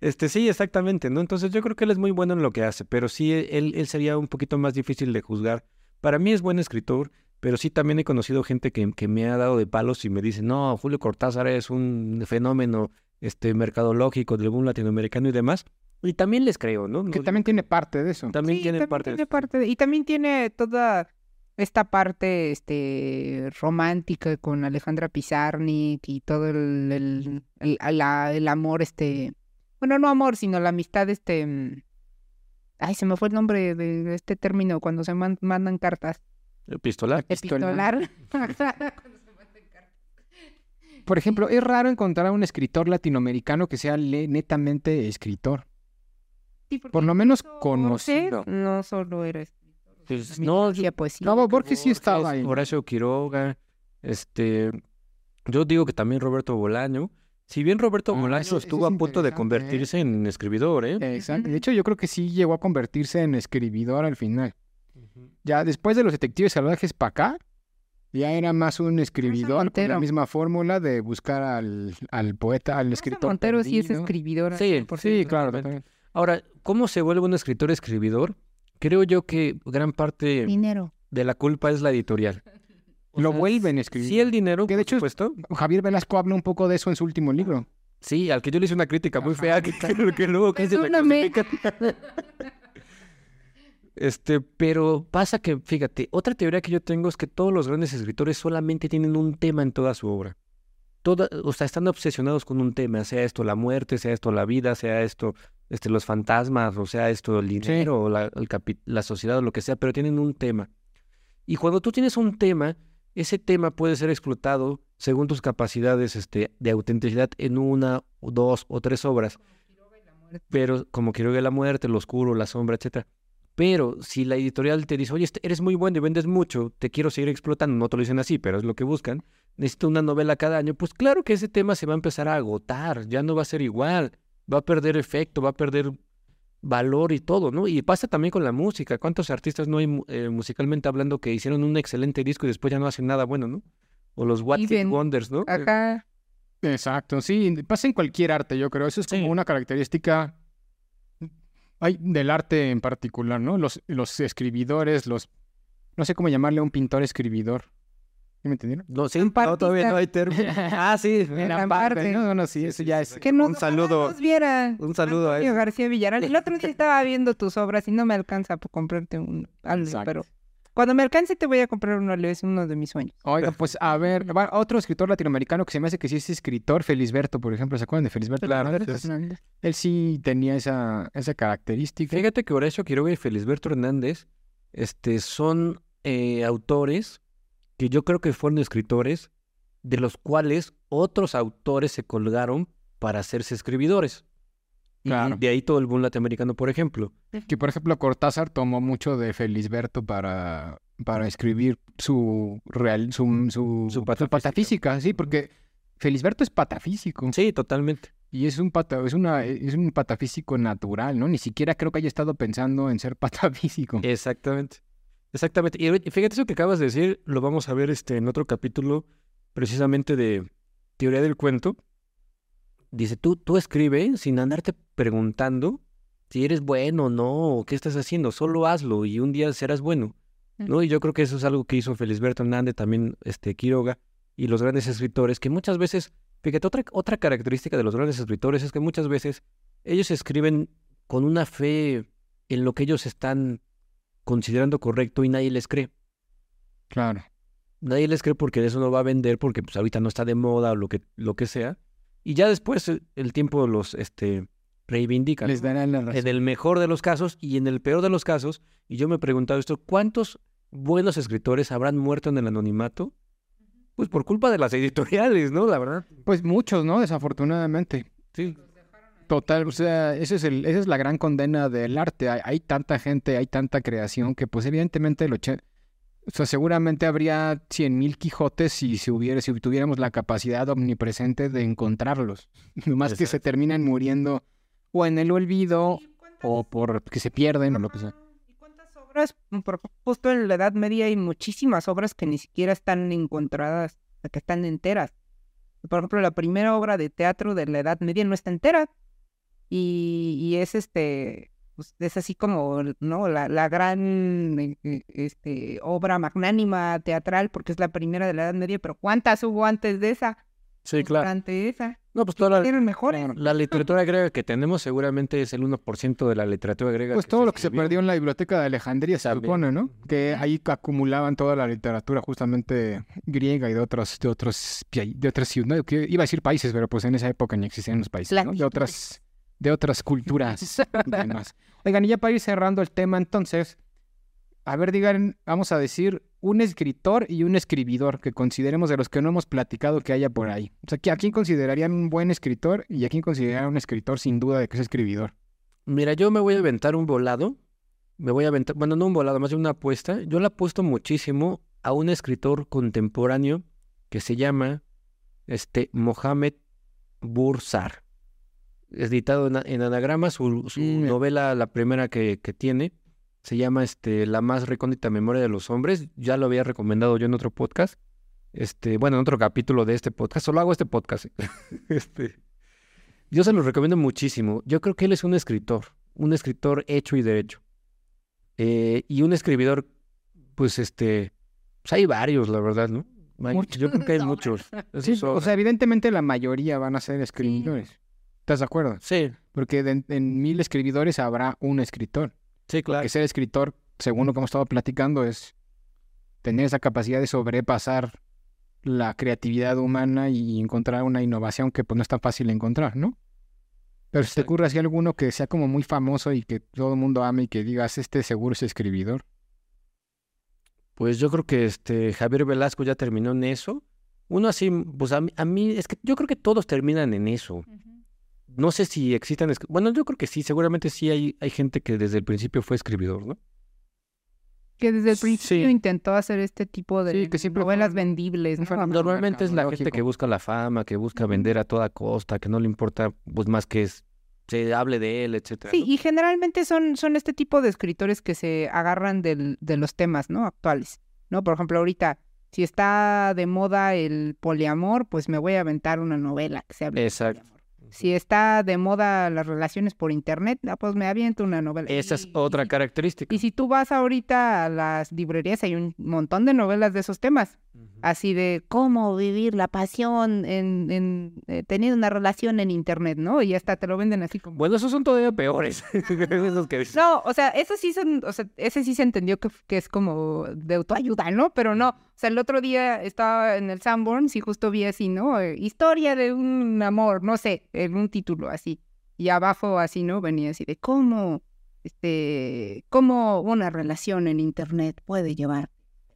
Este, sí, exactamente, ¿no? Entonces yo creo que él es muy bueno en lo que hace, pero sí, él, él sería un poquito más difícil de juzgar. Para mí es buen escritor, pero sí también he conocido gente que, que me ha dado de palos y me dice, no, Julio Cortázar es un fenómeno este, mercadológico del boom latinoamericano y demás. Y también les creo, ¿no? que No- también tiene parte de eso. también Sí, tiene también parte de tiene parte de- y también tiene toda esta parte este romántica con Alejandra Pizarnik y todo el, el, el- la- el amor este bueno no amor sino la amistad este mm, ay se me fue el nombre de este término cuando se man- mandan cartas Epistolar. Epistolar. epistolar Por ejemplo, es raro encontrar a un escritor latinoamericano que sea le- netamente escritor. Sí, Por lo menos conocido. no solo era Pues, también no, poesía No, Borges sí estaba ahí. Horacio Quiroga, este, yo digo que también Roberto Bolaño. Si bien Roberto Ah, Bolaño eso- eso estuvo es a punto de ¿eh? convertirse en escribidor, ¿eh? Exacto. De hecho, yo creo que sí llegó a convertirse en escribidor al final. Ya después de los detectives salvajes para acá, Ya era más un escribidor con la misma fórmula de buscar al, al poeta, al escritor. Montero sí es perdido. escribidora. Sí, por Sí, claro. Ahora, ¿cómo se vuelve un escritor escribidor? Creo yo que gran parte Dinero. de la culpa es la editorial. O Lo sea, vuelven a escribir. Sí, el dinero, Que de hecho es- supuesto. Javier Velasco habla un poco de eso en su último libro. Sí, al que yo le hice una crítica muy Ajá. fea que, que- que luego casi me. Este, pero pasa que, fíjate, otra teoría que yo tengo es que todos los grandes escritores solamente tienen un tema en toda su obra. Toda, o sea, están obsesionados con un tema, sea esto la muerte, sea esto la vida, sea esto este, los fantasmas, o sea esto el dinero, o la, el capi- la sociedad, o lo que sea, pero tienen un tema. Y cuando tú tienes un tema, ese tema puede ser explotado según tus capacidades este, de autenticidad en una, o dos o tres obras. Pero como Quiroga y la muerte, lo oscuro, la sombra, etcétera. Pero si la editorial te dice, oye, este- eres muy bueno y vendes mucho, te quiero seguir explotando, no te lo dicen así, pero es lo que buscan, necesito una novela cada año, pues claro que ese tema se va a empezar a agotar, ya no va a ser igual, va a perder efecto, va a perder valor y todo, ¿no? Y pasa también con la música. ¿Cuántos artistas no hay eh, musicalmente hablando que hicieron un excelente disco y después ya no hacen nada bueno, ¿no? O los What Viven Wonders, ¿no? Acá. Exacto, sí, pasa en cualquier arte, yo creo. Eso es Sí. como una característica ay, del arte en particular, ¿no? Los, los escribidores, los... No sé cómo llamarle a un pintor escribidor. ¿Sí me entendieron? No, sí, no, todavía no hay término. ah, sí. Gran parte. No, no, no, sí, eso ya es... Que no, Un saludo. Nos viera. Un saludo a él. García Villarreal. El otro día estaba viendo tus obras y no me alcanza por comprarte un algo, Exacto. pero cuando me alcance te voy a comprar uno, es uno de mis sueños. Oiga, pues a ver, va, otro escritor latinoamericano que se me hace que sí es escritor, Felisberto, por ejemplo, ¿se acuerdan de Felisberto? Claro. Él sí tenía esa, esa característica. Fíjate que Horacio Quiroga y Felisberto Hernández este, son eh, autores que yo creo que fueron escritores de los cuales otros autores se colgaron para hacerse escribidores. Y Claro. de ahí todo el boom latinoamericano, por ejemplo. Que por ejemplo Cortázar tomó mucho de Felisberto para, para escribir su real, su, su, Su su patafísica. patafísica, sí, porque Felisberto es patafísico Sí, totalmente. y es un pata, es una, es un patafísico natural, ¿no? Ni siquiera creo que haya estado pensando en ser patafísico. Exactamente. Exactamente. Y fíjate eso que acabas de decir, lo vamos a ver este, en otro capítulo precisamente de teoría del cuento. Dice, tú, tú escribe sin andarte preguntando si eres bueno o no, o qué estás haciendo, solo hazlo y un día serás bueno. ¿no? Y yo creo que eso es algo que hizo Felisberto Hernández, también este, Quiroga y los grandes escritores, que muchas veces, fíjate, otra, otra característica de los grandes escritores es que muchas veces ellos escriben con una fe en lo que ellos están considerando correcto y nadie les cree. Claro. Nadie les cree porque eso no va a vender, porque pues ahorita no está de moda o lo que, lo que sea. Y ya después eh, el tiempo los este, reivindica. Les darán la razón. En el mejor de los casos y en el peor de los casos, y yo me he preguntado esto, ¿cuántos buenos escritores habrán muerto en el anonimato? Pues por culpa de las editoriales, ¿no? La verdad. Pues muchos, ¿no? Desafortunadamente. Sí. Total, o sea, ese es el, esa es la gran condena del arte. Hay, hay tanta gente, hay tanta creación que pues evidentemente el ochen- o sea, seguramente habría cien mil Quijotes si, se hubiera, si tuviéramos la capacidad omnipresente de encontrarlos. Nomás que se terminan muriendo o en el olvido o por que se pierden o lo que sea. ¿Y cuántas obras? Por, justo en la Edad Media hay muchísimas obras que ni siquiera están encontradas, que están enteras. Por ejemplo, la primera obra de teatro de la Edad Media no está entera. Y, y es este, pues, es así como, ¿no? La, la gran eh, eh, este, obra magnánima teatral, porque es la primera de la Edad Media, pero ¿cuántas hubo antes de esa? Sí, Pues, claro. Durante esa. No, pues toda la, mejores. la literatura griega que tenemos seguramente es el 1% de la literatura griega. Pues todo lo que se perdió en la biblioteca de Alejandría se También. supone, ¿no? Que ahí acumulaban toda la literatura justamente griega y de otros, de otros, de otras ciudades, ¿no? Que iba a decir países, pero pues en esa época ni existían los países, ¿no? De Latitudes. otras, de otras culturas y demás. Oigan, y ya para ir cerrando el tema entonces, a ver, digan, vamos a decir un escritor y un escribidor que consideremos de los que no hemos platicado que haya por ahí. O sea, ¿a quién considerarían un buen escritor y a quién considerarían un escritor sin duda de que es escribidor? Mira, yo me voy a aventar un volado. Me voy a aventar, bueno, no un volado, más bien una apuesta. Yo le apuesto muchísimo a un escritor contemporáneo que se llama este, Mohamed Bursar. Editado en, en anagrama, su, su Mm. novela, la primera que, que tiene, Se llama este La más recóndita memoria de los hombres. Ya lo había recomendado yo en otro podcast. Este, bueno, en otro capítulo de este podcast. Solo hago este podcast. este, yo se lo recomiendo muchísimo. Yo creo que él es un escritor, un escritor hecho y derecho. Eh, y un escribidor, pues este, pues hay varios, la verdad, ¿no? Muchos. Yo creo que hay muchos. Sí, o sea, evidentemente la mayoría van a ser escribidores. ¿Estás de acuerdo? sí, Porque de- en mil escribidores habrá un escritor. sí, claro. Que ser escritor, según lo que hemos estado platicando, es tener esa capacidad de sobrepasar la creatividad humana y encontrar una innovación que pues no es tan fácil encontrar, ¿no? Pero si te ocurre así alguno que sea como muy famoso y que todo el mundo ame y que digas, este seguro es escribidor. Pues yo creo que este Javier Velasco ya terminó en eso. Uno así, pues a mí, a mí es que yo creo que todos terminan en eso. No sé si existan, bueno, yo creo que sí, seguramente sí hay, hay gente que desde el principio fue escribidor, ¿no? Que desde el principio Sí. intentó hacer este tipo de Sí, que siempre novelas vendibles. ¿no? Normalmente es la gente que busca la fama, que busca vender a toda costa, que no le importa pues más que es- se hable de él, etcétera. Sí, ¿no? y generalmente son, son este tipo de escritores que se agarran del- de los temas, ¿no? Actuales, ¿no? Por ejemplo, ahorita, si está de moda el poliamor, pues me voy a aventar una novela que se hable de Exacto. Si está de moda las relaciones por internet, ah, pues me aviento una novela. Esa es Y- otra característica. Y si tú vas ahorita a las librerías, hay un montón de novelas de esos temas. Así de cómo vivir la pasión en, en eh, teniendo una relación en internet, ¿no? Y hasta te lo venden así como... Bueno, esos son todavía peores. Esos que. No, o sea, eso sí son, o sea, ese sí se entendió que, que es como de autoayuda, ¿no? Pero no, o sea, el otro día estaba en el Sanborns y justo vi así, ¿no? Eh, historia de un amor, no sé, en un título así. Y abajo así, ¿no? Venía así de cómo, este, cómo una relación en internet puede llevar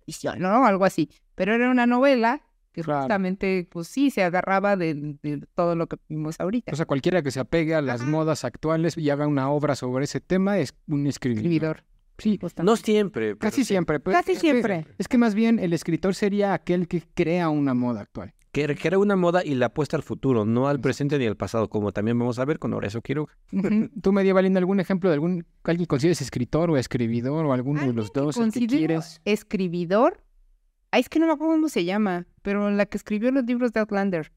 visión, ¿no? Algo así. Pero era una novela que Claro. justamente, pues sí, se agarraba de, de todo lo que vimos ahorita. O sea, cualquiera que se apegue a las Ajá. modas actuales y haga una obra sobre ese tema es un escribidor. escribidor. Sí, justamente. No siempre. pero casi sí. siempre. pero Casi es que- siempre. Es que más bien el escritor sería aquel que crea una moda actual. Que, que era una moda y la apuesta al futuro, no al presente ni al pasado, como también vamos a ver con Horacio Quiroga. ¿Tú, Medievalina, algún ejemplo de algún alguien que consideres escritor o escribidor o alguno de los dos que considero quieres? escribidor. Ay, es que no me acuerdo cómo se llama, pero la que escribió los libros de Outlander.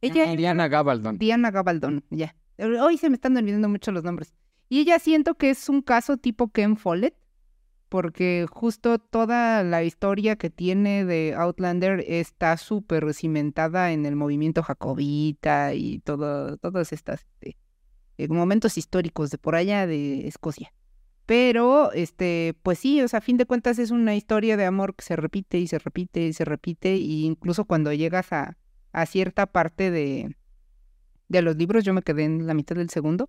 Ella es Diana Gabaldon. Diana Gabaldon, ya. Hoy se me están olvidando mucho los nombres. Y ella siento que es un caso tipo Ken Follett, porque justo toda la historia que tiene de Outlander está súper cimentada en el movimiento jacobita y todo, todos estos este, eh, momentos históricos de por allá de Escocia. Pero, este, pues sí, o sea, a fin de cuentas es una historia de amor que se repite y se repite y se repite, y incluso cuando llegas a, a cierta parte de, de los libros, yo me quedé en la mitad del segundo.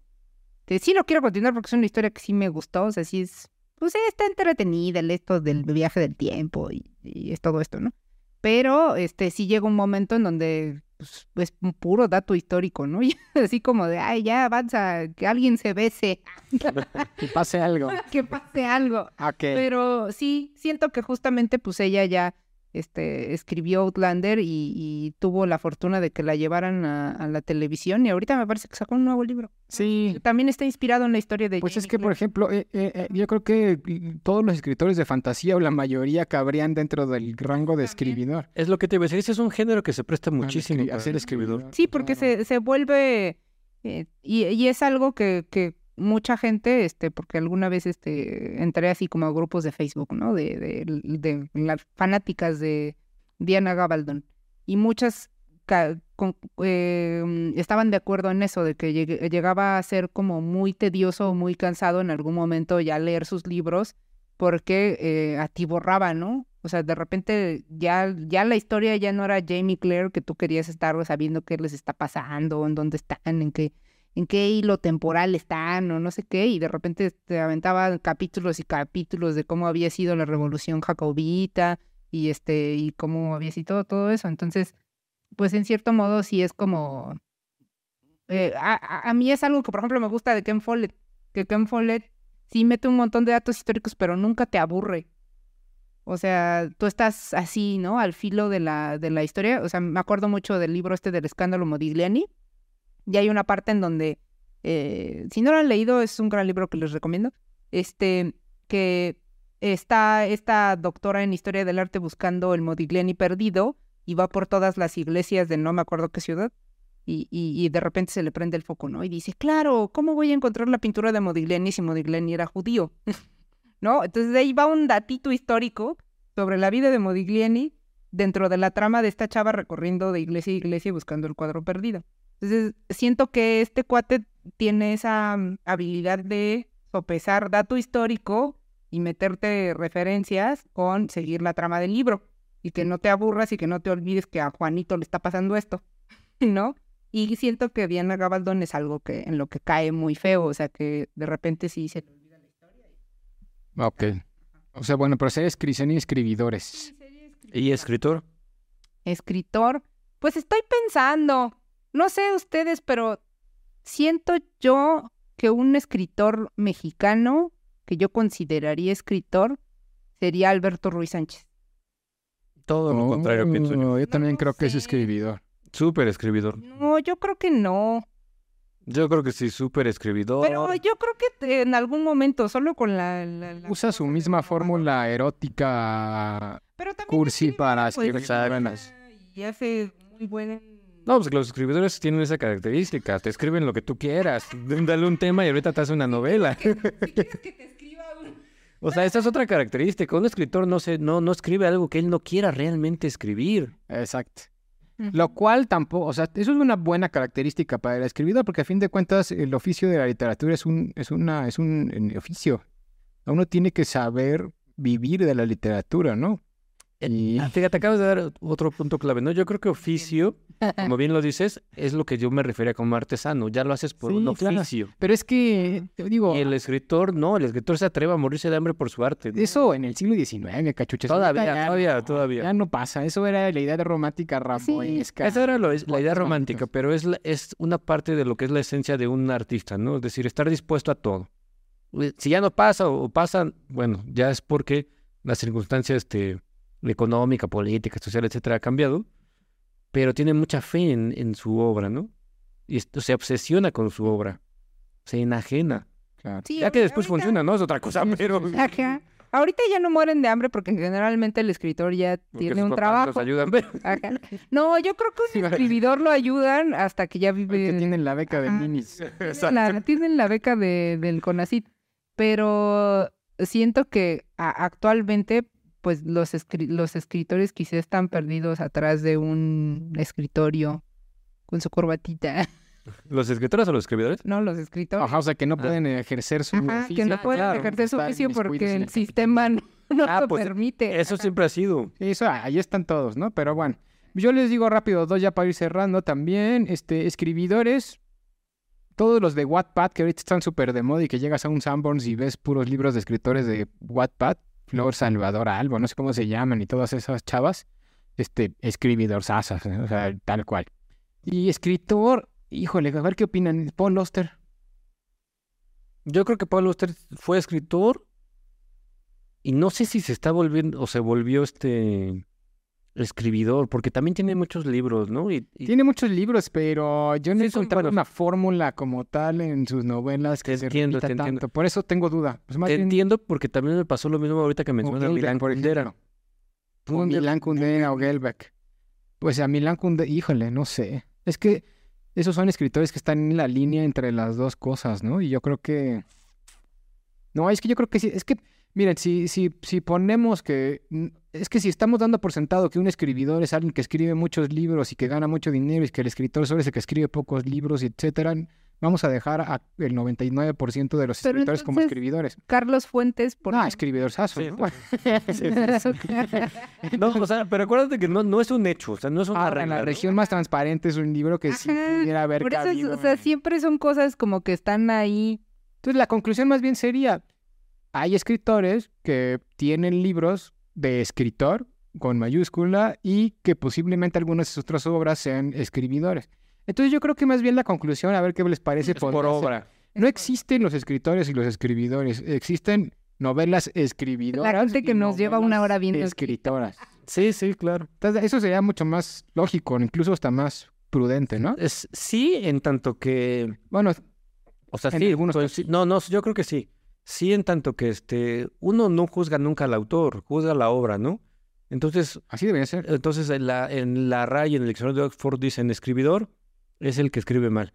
Sí lo quiero continuar porque es una historia que sí me gustó, o sea, sí es, pues está entretenida, el esto del viaje del tiempo y, y es todo esto, ¿no? Pero, este, sí llega un momento en donde, pues, es un puro dato histórico, ¿no? Y así como de, ay, ya avanza, que alguien se bese, Que pase algo. que pase algo. Ok. Pero sí, siento que justamente pues ella ya este, escribió Outlander y, y tuvo la fortuna de que la llevaran a, a la televisión y ahorita me parece que sacó un nuevo libro. Sí. También está inspirado en la historia de Pues es que, por ejemplo, eh, eh, eh, yo creo que todos los escritores de fantasía o la mayoría cabrían dentro del rango de escribidor. Es lo que te iba a decir, ese es un género que se presta muchísimo a ser escribidor. Sí, porque claro. se, se vuelve eh, y, y es algo que, que mucha gente, este, porque alguna vez este, entré así como a grupos de Facebook, ¿no? De, de, de las fanáticas de Diana Gabaldon. Y muchas con- eh, estaban de acuerdo en eso, de que llegaba a ser como muy tedioso, muy cansado en algún momento ya leer sus libros, porque eh, atiborraba, ¿no? O sea, de repente ya, ya la historia ya no era Jamie Clare que tú querías estar sabiendo qué les está pasando, en dónde están, en qué, en qué hilo temporal están o no sé qué, y de repente te aventaban capítulos y capítulos de cómo había sido la revolución jacobita y este, y cómo había sido todo, eso. Entonces, pues en cierto modo sí es como eh, a, a- a mí es algo que, por ejemplo, me gusta de Ken Follett, que Ken Follett sí mete un montón de datos históricos, pero nunca te aburre. O sea, tú estás así, ¿no? Al filo de la, de la historia. O sea, me acuerdo mucho del libro este del escándalo Modigliani. Y hay una parte en donde, eh, si no lo han leído, es un gran libro que les recomiendo. Este, que está esta doctora en historia del arte buscando el Modigliani perdido y va por todas las iglesias de no me acuerdo qué ciudad y, de repente se le prende el foco, ¿no? Y dice, claro, ¿cómo voy a encontrar la pintura de Modigliani si Modigliani era judío? ¿No? Entonces de ahí va un datito histórico sobre la vida de Modigliani dentro de la trama de esta chava recorriendo de iglesia a iglesia buscando el cuadro perdido. Entonces siento que este cuate tiene esa mm, habilidad de sopesar dato histórico y meterte referencias con seguir la trama del libro y que no te aburras y que no te olvides que a Juanito le está pasando esto, ¿no? Y siento que Diana Gabaldón es algo que en lo que cae muy feo, o sea que de repente sí se le olvida la historia. Ok. O sea, bueno, pero ser escrición y escribidores. ¿Y escritor? Escritor, pues estoy pensando, no sé ustedes, pero siento yo que un escritor mexicano que yo consideraría escritor sería Alberto Ruiz Sánchez. Todo lo contrario, pienso yo. Oh, yo también No creo que es escribidor. Súper escribidor. No, yo creo que no. Yo creo que sí, súper escribidor. Pero yo creo que en algún momento, solo con la... la- la Usa su misma la fórmula erótica Pero también cursi escribe para poesía escribir novelas. Y hace muy buena... No, pues los escribidores tienen esa característica. Te escriben lo que tú quieras. Dale un tema y ahorita te hace una novela. Si quieres que te escriba un... O sea, esa es otra característica. Un escritor no, se, no, no escribe algo que él no quiera realmente escribir. Exacto. Lo cual tampoco, o sea, eso es una buena característica para el escribidor, porque a fin de cuentas el oficio de la literatura es un, es una, es un oficio. Uno tiene que saber vivir de la literatura, ¿no? Y Ah, Fíjate, acabas de dar otro punto clave, ¿no? Yo creo que oficio, como bien lo dices, es lo que yo me refería como artesano. Ya lo haces por un Sí, claro. oficio. Pero es que, te digo, Y el escritor, no, el escritor se atreve a morirse de hambre por su arte. ¿no? eso en el siglo XIX, cachuches. Todavía, ya todavía, no, todavía. Ya no pasa, eso era la idea de romántica ramoesca. Esa era lo- es la idea romántica, pero es, la- es una parte de lo que es la esencia de un artista, ¿no? Es decir, estar dispuesto a todo. Si ya no pasa o pasa, bueno, ya es porque la circunstancia este, económica, política, social, etcétera, ha cambiado, pero tiene mucha fe en, en su obra, ¿no? Y esto, se obsesiona con su obra, se enajena. Claro. Sí, Ya que después ahorita- funciona, ¿no? Es otra cosa, pero... Ajá. Ahorita ya no mueren de hambre porque generalmente el escritor ya porque tiene sus un papás trabajo. los ayudan, pero- Ajá. No, yo creo que vale. escribidor lo ayudan hasta que ya Que vive... tienen la beca de Ajá. minis. tienen la, tienen la beca de, del CONACYT, pero siento que a- actualmente pues los, escri- los escritores quizá están perdidos atrás de un escritorio con su corbatita, ¿Los escritores o los escribidores? ¿no? Los escritores. Ajá, o sea, que no Ah. pueden ejercer su Ajá, oficio. que no pueden claro, ejercer su oficio porque el el sistema no, no Ah, lo pues, permite. Eso Ajá. siempre ha sido. Eso, ahí están todos, ¿no? Pero bueno, yo les digo rápido, dos ya para ir cerrando también, este, escribidores, todos los de Wattpad, que ahorita están súper de moda y que llegas a un Sanborns y ves puros libros de escritores de Wattpad, Flor Salvador Albo, no sé cómo se llaman, y todas esas chavas, este, escribidor sasas, ¿eh? o sea, tal cual. Y escritor, híjole, a ver qué opinan, Paul Oster. Yo creo que Pablo Auster fue escritor y no sé si se está volviendo o se volvió este escribidor, porque también tiene muchos libros, ¿no? Y, y Tiene muchos libros, pero yo no he Sí, son encontrado buenos. una fórmula como tal en sus novelas que Te se entiendo, te entiendo. tanto. Por eso tengo duda. Pues más te bien, entiendo porque también me pasó lo mismo ahorita que mencionas a Milán Kundera. Milán Kundera o Gelbeck. Pues a Milán Kundera, híjole, no sé. Es que esos son escritores que están en la línea entre las dos cosas, ¿no? Y yo creo que... No, es que yo creo que sí. Es que, miren, si, si, si ponemos que... Es que si estamos dando por sentado que un escribidor es alguien que escribe muchos libros y que gana mucho dinero y que el escritor solo es el que escribe pocos libros, etcétera, vamos a dejar a el 99% de los Pero escritores como escribidores. Carlos Fuentes, por No, ejemplo. escribidor saso, Sí. ¿no? No, o sea, pero acuérdate que no, no es un hecho, o sea, no es una Ah, regla, en la ¿no? región más transparente es un libro que sí Ajá, pudiera haber Por eso, es- o sea, siempre son cosas como que están ahí. Entonces la conclusión más bien sería, hay escritores que tienen libros de escritor con mayúscula y que posiblemente algunas de sus otras obras sean escribidores. Entonces yo creo que más bien la conclusión, a ver qué les parece, Es por obra. No existen los escritores y los escribidores, existen novelas escribidoras. La gente que nos lleva una hora viendo escritoras. Sí, sí, claro. Entonces, eso sería mucho más lógico, incluso hasta más prudente, ¿no? Es, sí, en tanto que Bueno, O sea, sí, algunos coinci- No, no, yo creo que sí. Sí en tanto que este, uno no juzga nunca al autor, juzga la obra, ¿no? Entonces, Así debería ser. entonces en la, en la RAI, en el diccionario de Oxford, dicen escribidor es el que escribe mal.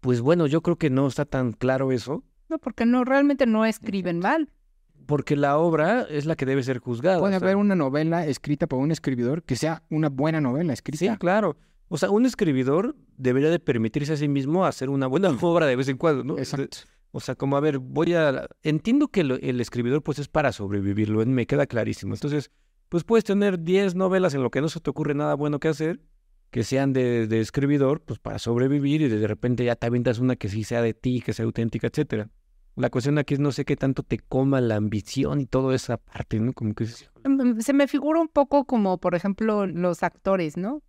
Pues bueno, yo creo que no está tan claro eso, No, porque no, realmente no escriben mal. porque la obra es la que debe ser juzgada. Puede o sea, haber una novela escrita por un escribidor que sea una buena novela escrita. Sí, claro. O sea, un escribidor debería de permitirse a sí mismo hacer una buena obra de vez en cuando, ¿no? Exacto. O sea, como a ver, voy a... Entiendo que el escribidor pues es para sobrevivir, lo- me queda clarísimo. Entonces, pues puedes tener 10 novelas en lo que no se te ocurre nada bueno que hacer, que sean de, de escribidor, pues para sobrevivir y de repente ya te avientas una que sí sea de ti, que sea auténtica, etcétera. La cuestión aquí es no sé qué tanto te coma la ambición y toda esa parte, ¿no? Como que... es- Mm, Se me figura un poco como, por ejemplo, los actores, ¿no?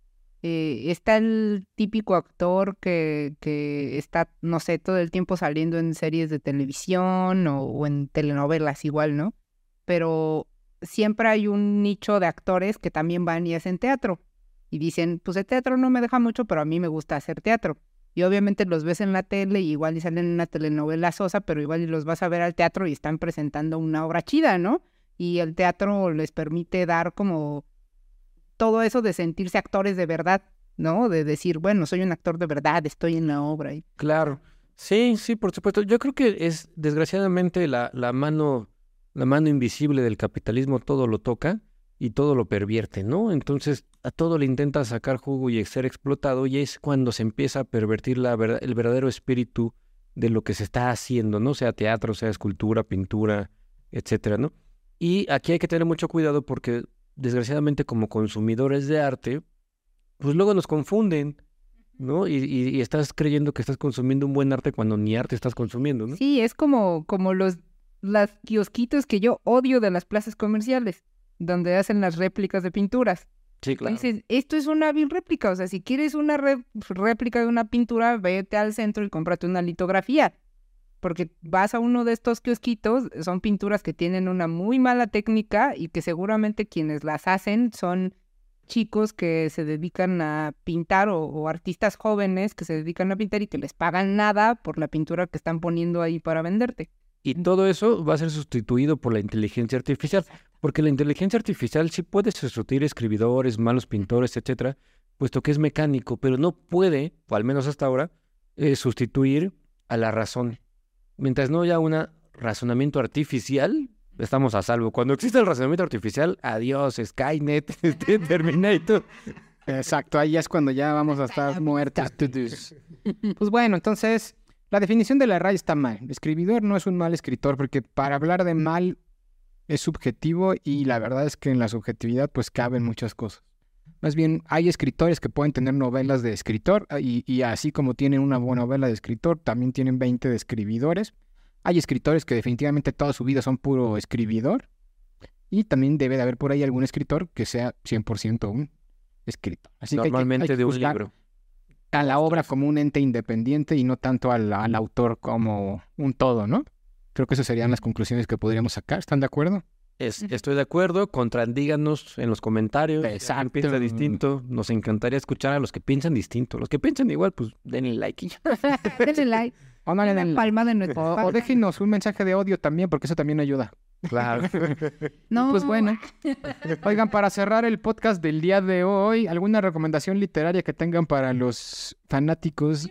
Eh, está el típico actor que, que está, no sé, todo el tiempo saliendo en series de televisión o, en telenovelas igual, ¿no? Pero siempre hay un nicho de actores que también van y hacen teatro. Y dicen, pues el teatro no me deja mucho, pero a mí me gusta hacer teatro. Y obviamente los ves en la tele y igual y salen en una telenovela sosa, pero igual y los vas a ver al teatro y están presentando una obra chida, ¿no? y el teatro les permite dar como todo eso de sentirse actores de verdad, ¿no? De decir, bueno, soy un actor de verdad, estoy en la obra. Y... Claro. Sí, sí, por supuesto. Yo creo que es, desgraciadamente, la, mano, la mano invisible del capitalismo todo lo toca y todo lo pervierte, ¿no? Entonces, a todo le intenta sacar jugo y ser explotado, y es cuando se empieza a pervertir la verdad, el verdadero espíritu de lo que se está haciendo, ¿no? Sea teatro, sea escultura, pintura, etcétera, ¿no? Y aquí hay que tener mucho cuidado porque, desgraciadamente, como consumidores de arte, pues luego nos confunden. ¿no? Y, y- y estás creyendo que estás consumiendo un buen arte cuando ni arte estás consumiendo, ¿no? Sí, es como, como los las kiosquitos que yo odio de las plazas comerciales, donde hacen las réplicas de pinturas. Sí, Dices, esto es una vil réplica, o sea, si quieres una re- réplica de una pintura, vete al centro y cómprate una litografía. Porque vas a uno de estos kiosquitos, son pinturas que tienen una muy mala técnica y que seguramente quienes las hacen son chicos que se dedican a pintar o, o artistas jóvenes que se dedican a pintar y que les pagan nada por la pintura que están poniendo ahí para venderte. Y todo eso va a ser sustituido por la inteligencia artificial, porque la inteligencia artificial sí puede sustituir escribidores, malos pintores, etcétera, puesto que es mecánico, pero no puede, o al menos hasta ahora, eh, sustituir a la razón. Mientras no haya un razonamiento artificial, estamos a salvo. Cuando existe el razonamiento artificial, adiós, Skynet, este, Terminator. Exacto, ahí es cuando ya vamos a estar muertos. todos. Pues bueno, entonces, la definición de la RAI está mal. Escribidor no es un mal escritor, porque para hablar de mal es subjetivo y la verdad es que en la subjetividad pues caben muchas cosas. Más bien, hay escritores que pueden tener novelas de escritor ah, y, y así como tienen una buena novela de escritor, también tienen 20 de escribidores. Hay escritores que definitivamente toda su vida son puro escribidor y también debe de haber por ahí algún escritor que sea 100% un escritor. Así que hay que- hay Normalmente que de un libro. a la obra como un ente independiente y no tanto al, al autor como un todo, ¿no? Creo que esas serían las conclusiones que podríamos sacar. ¿Están de acuerdo? Es- estoy de acuerdo, contradíganos en los comentarios. Exacto. piensa distinto, nos encantaría escuchar a los que piensan distinto. Los que piensan igual, pues denle like. Denle like. O, no le den palma de nuestra O- o déjenos un mensaje de odio también, porque eso también ayuda. Claro. No, Pues bueno. Oigan, para cerrar el podcast del día de hoy, ¿alguna recomendación literaria que tengan para los fanáticos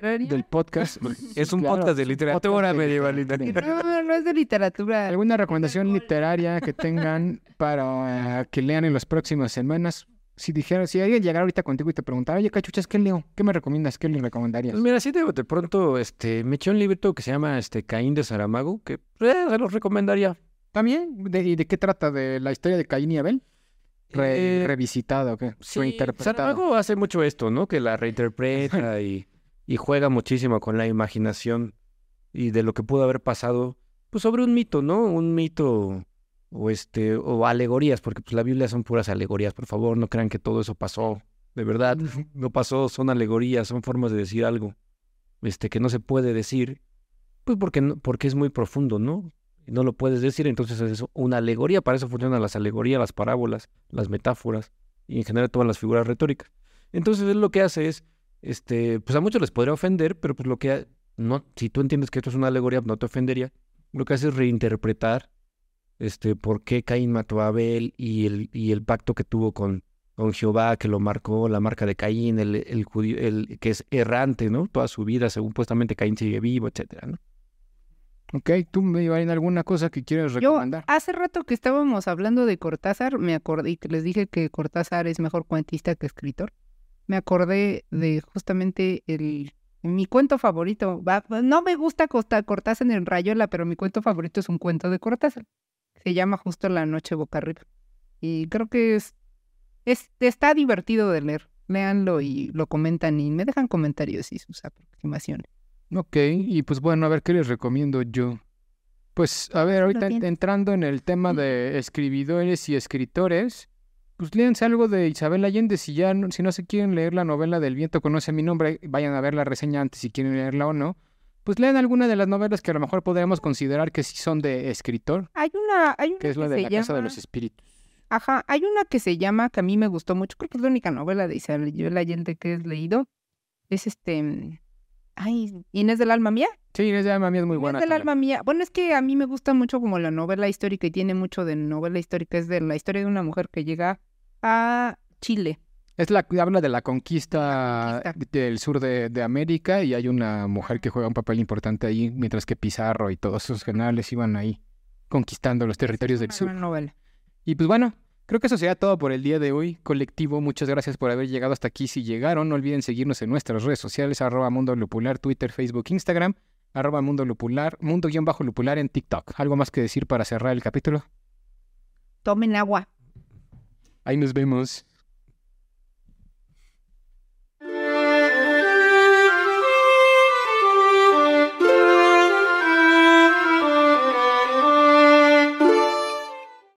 del podcast? es un Claro, podcast de literatura podcast de medieval. No, no es de literatura. ¿Alguna recomendación literaria que tengan para eh, que lean en las próximas semanas? Si dijera, si alguien llegara ahorita contigo y te preguntara, oye, cachuchas, ¿qué leo? ¿Qué me recomiendas? ¿Qué le recomendarías? Pues mira, sí, de, de pronto este, me eché un librito que se llama este, Caín de Saramago, que eh, se los recomendaría. ¿También? ¿De, ¿Y de qué trata? ¿De la historia de Caín y Abel? Re- Eh, ¿Revisitado qué? Sí, Reinterpretado. Saramago hace mucho esto, ¿no? Que la reinterpreta y, y juega muchísimo con la imaginación y de lo que pudo haber pasado, pues sobre un mito, ¿no? Un mito o este o alegorías, porque pues la Biblia son puras alegorías, por favor, no crean que todo eso pasó, de verdad, no pasó, son alegorías, son formas de decir algo, este que no se puede decir, pues porque no- porque es muy profundo, ¿no? No lo puedes decir, entonces es una alegoría, para eso funcionan las alegorías, las parábolas, las metáforas y en general todas las figuras retóricas. Entonces él lo que hace es, este, pues a muchos les podría ofender, pero pues lo que, ha- no, si tú entiendes que esto es una alegoría, no te ofendería. lo que hace es reinterpretar este, por qué Caín mató a Abel y el, y el pacto que tuvo con, con Jehová, que lo marcó, la marca de Caín, el, el judío, el que es errante, ¿no? Toda su vida, según supuestamente Caín sigue vivo, etcétera, ¿no? Ok, ¿tú, Ibarina, alguna cosa que quieres Yo, recomendar? hace rato que estábamos hablando de Cortázar, me acordé y que les dije que Cortázar es mejor cuentista que escritor. Me acordé de justamente el mi cuento favorito. No me gusta Cortázar en Rayola, pero mi cuento favorito es un cuento de Cortázar. Se llama justo La Noche Boca Arriba. Y creo que es, es está divertido de leer. Léanlo y lo comentan y me dejan comentarios y sus aproximaciones. Ok, y pues bueno, a ver qué les recomiendo yo. Pues a ver, ahorita entrando en el tema de escribidores y escritores, pues léanse algo de Isabel Allende. Si ya no, si no se quieren leer la novela del viento conoce mi nombre, vayan a ver la reseña antes si quieren leerla o no. Pues lean alguna de las novelas que a lo mejor podríamos considerar que sí son de escritor, Hay una, hay una que es la que de la Casa de los Espíritus. Ajá, hay una que se llama, que a mí me gustó mucho, creo que es la única novela de Isabel Allende que he leído. Es este. Ay, Inés del alma mía. Sí, Inés de Alma Mía es muy Inés buena. del también. alma mía. Bueno, es que a mí me gusta mucho como la novela histórica y tiene mucho de novela histórica. Es de la historia de una mujer que llega a Chile. Es la que habla de la conquista, conquista. del sur de, de América y hay una mujer que juega un papel importante ahí, mientras que Pizarro y todos esos generales iban ahí conquistando los territorios del sur. novela. Y pues bueno, creo que eso sería todo por el día de hoy. Colectivo, muchas gracias por haber llegado hasta aquí. Si llegaron, no olviden seguirnos en nuestras redes sociales, arroba Mundo Lupular, Twitter, Facebook, Instagram, arroba Mundo Lupular, Mundo-Lupular en TikTok. ¿Algo más que decir para cerrar el capítulo? Tomen agua. Ahí nos vemos.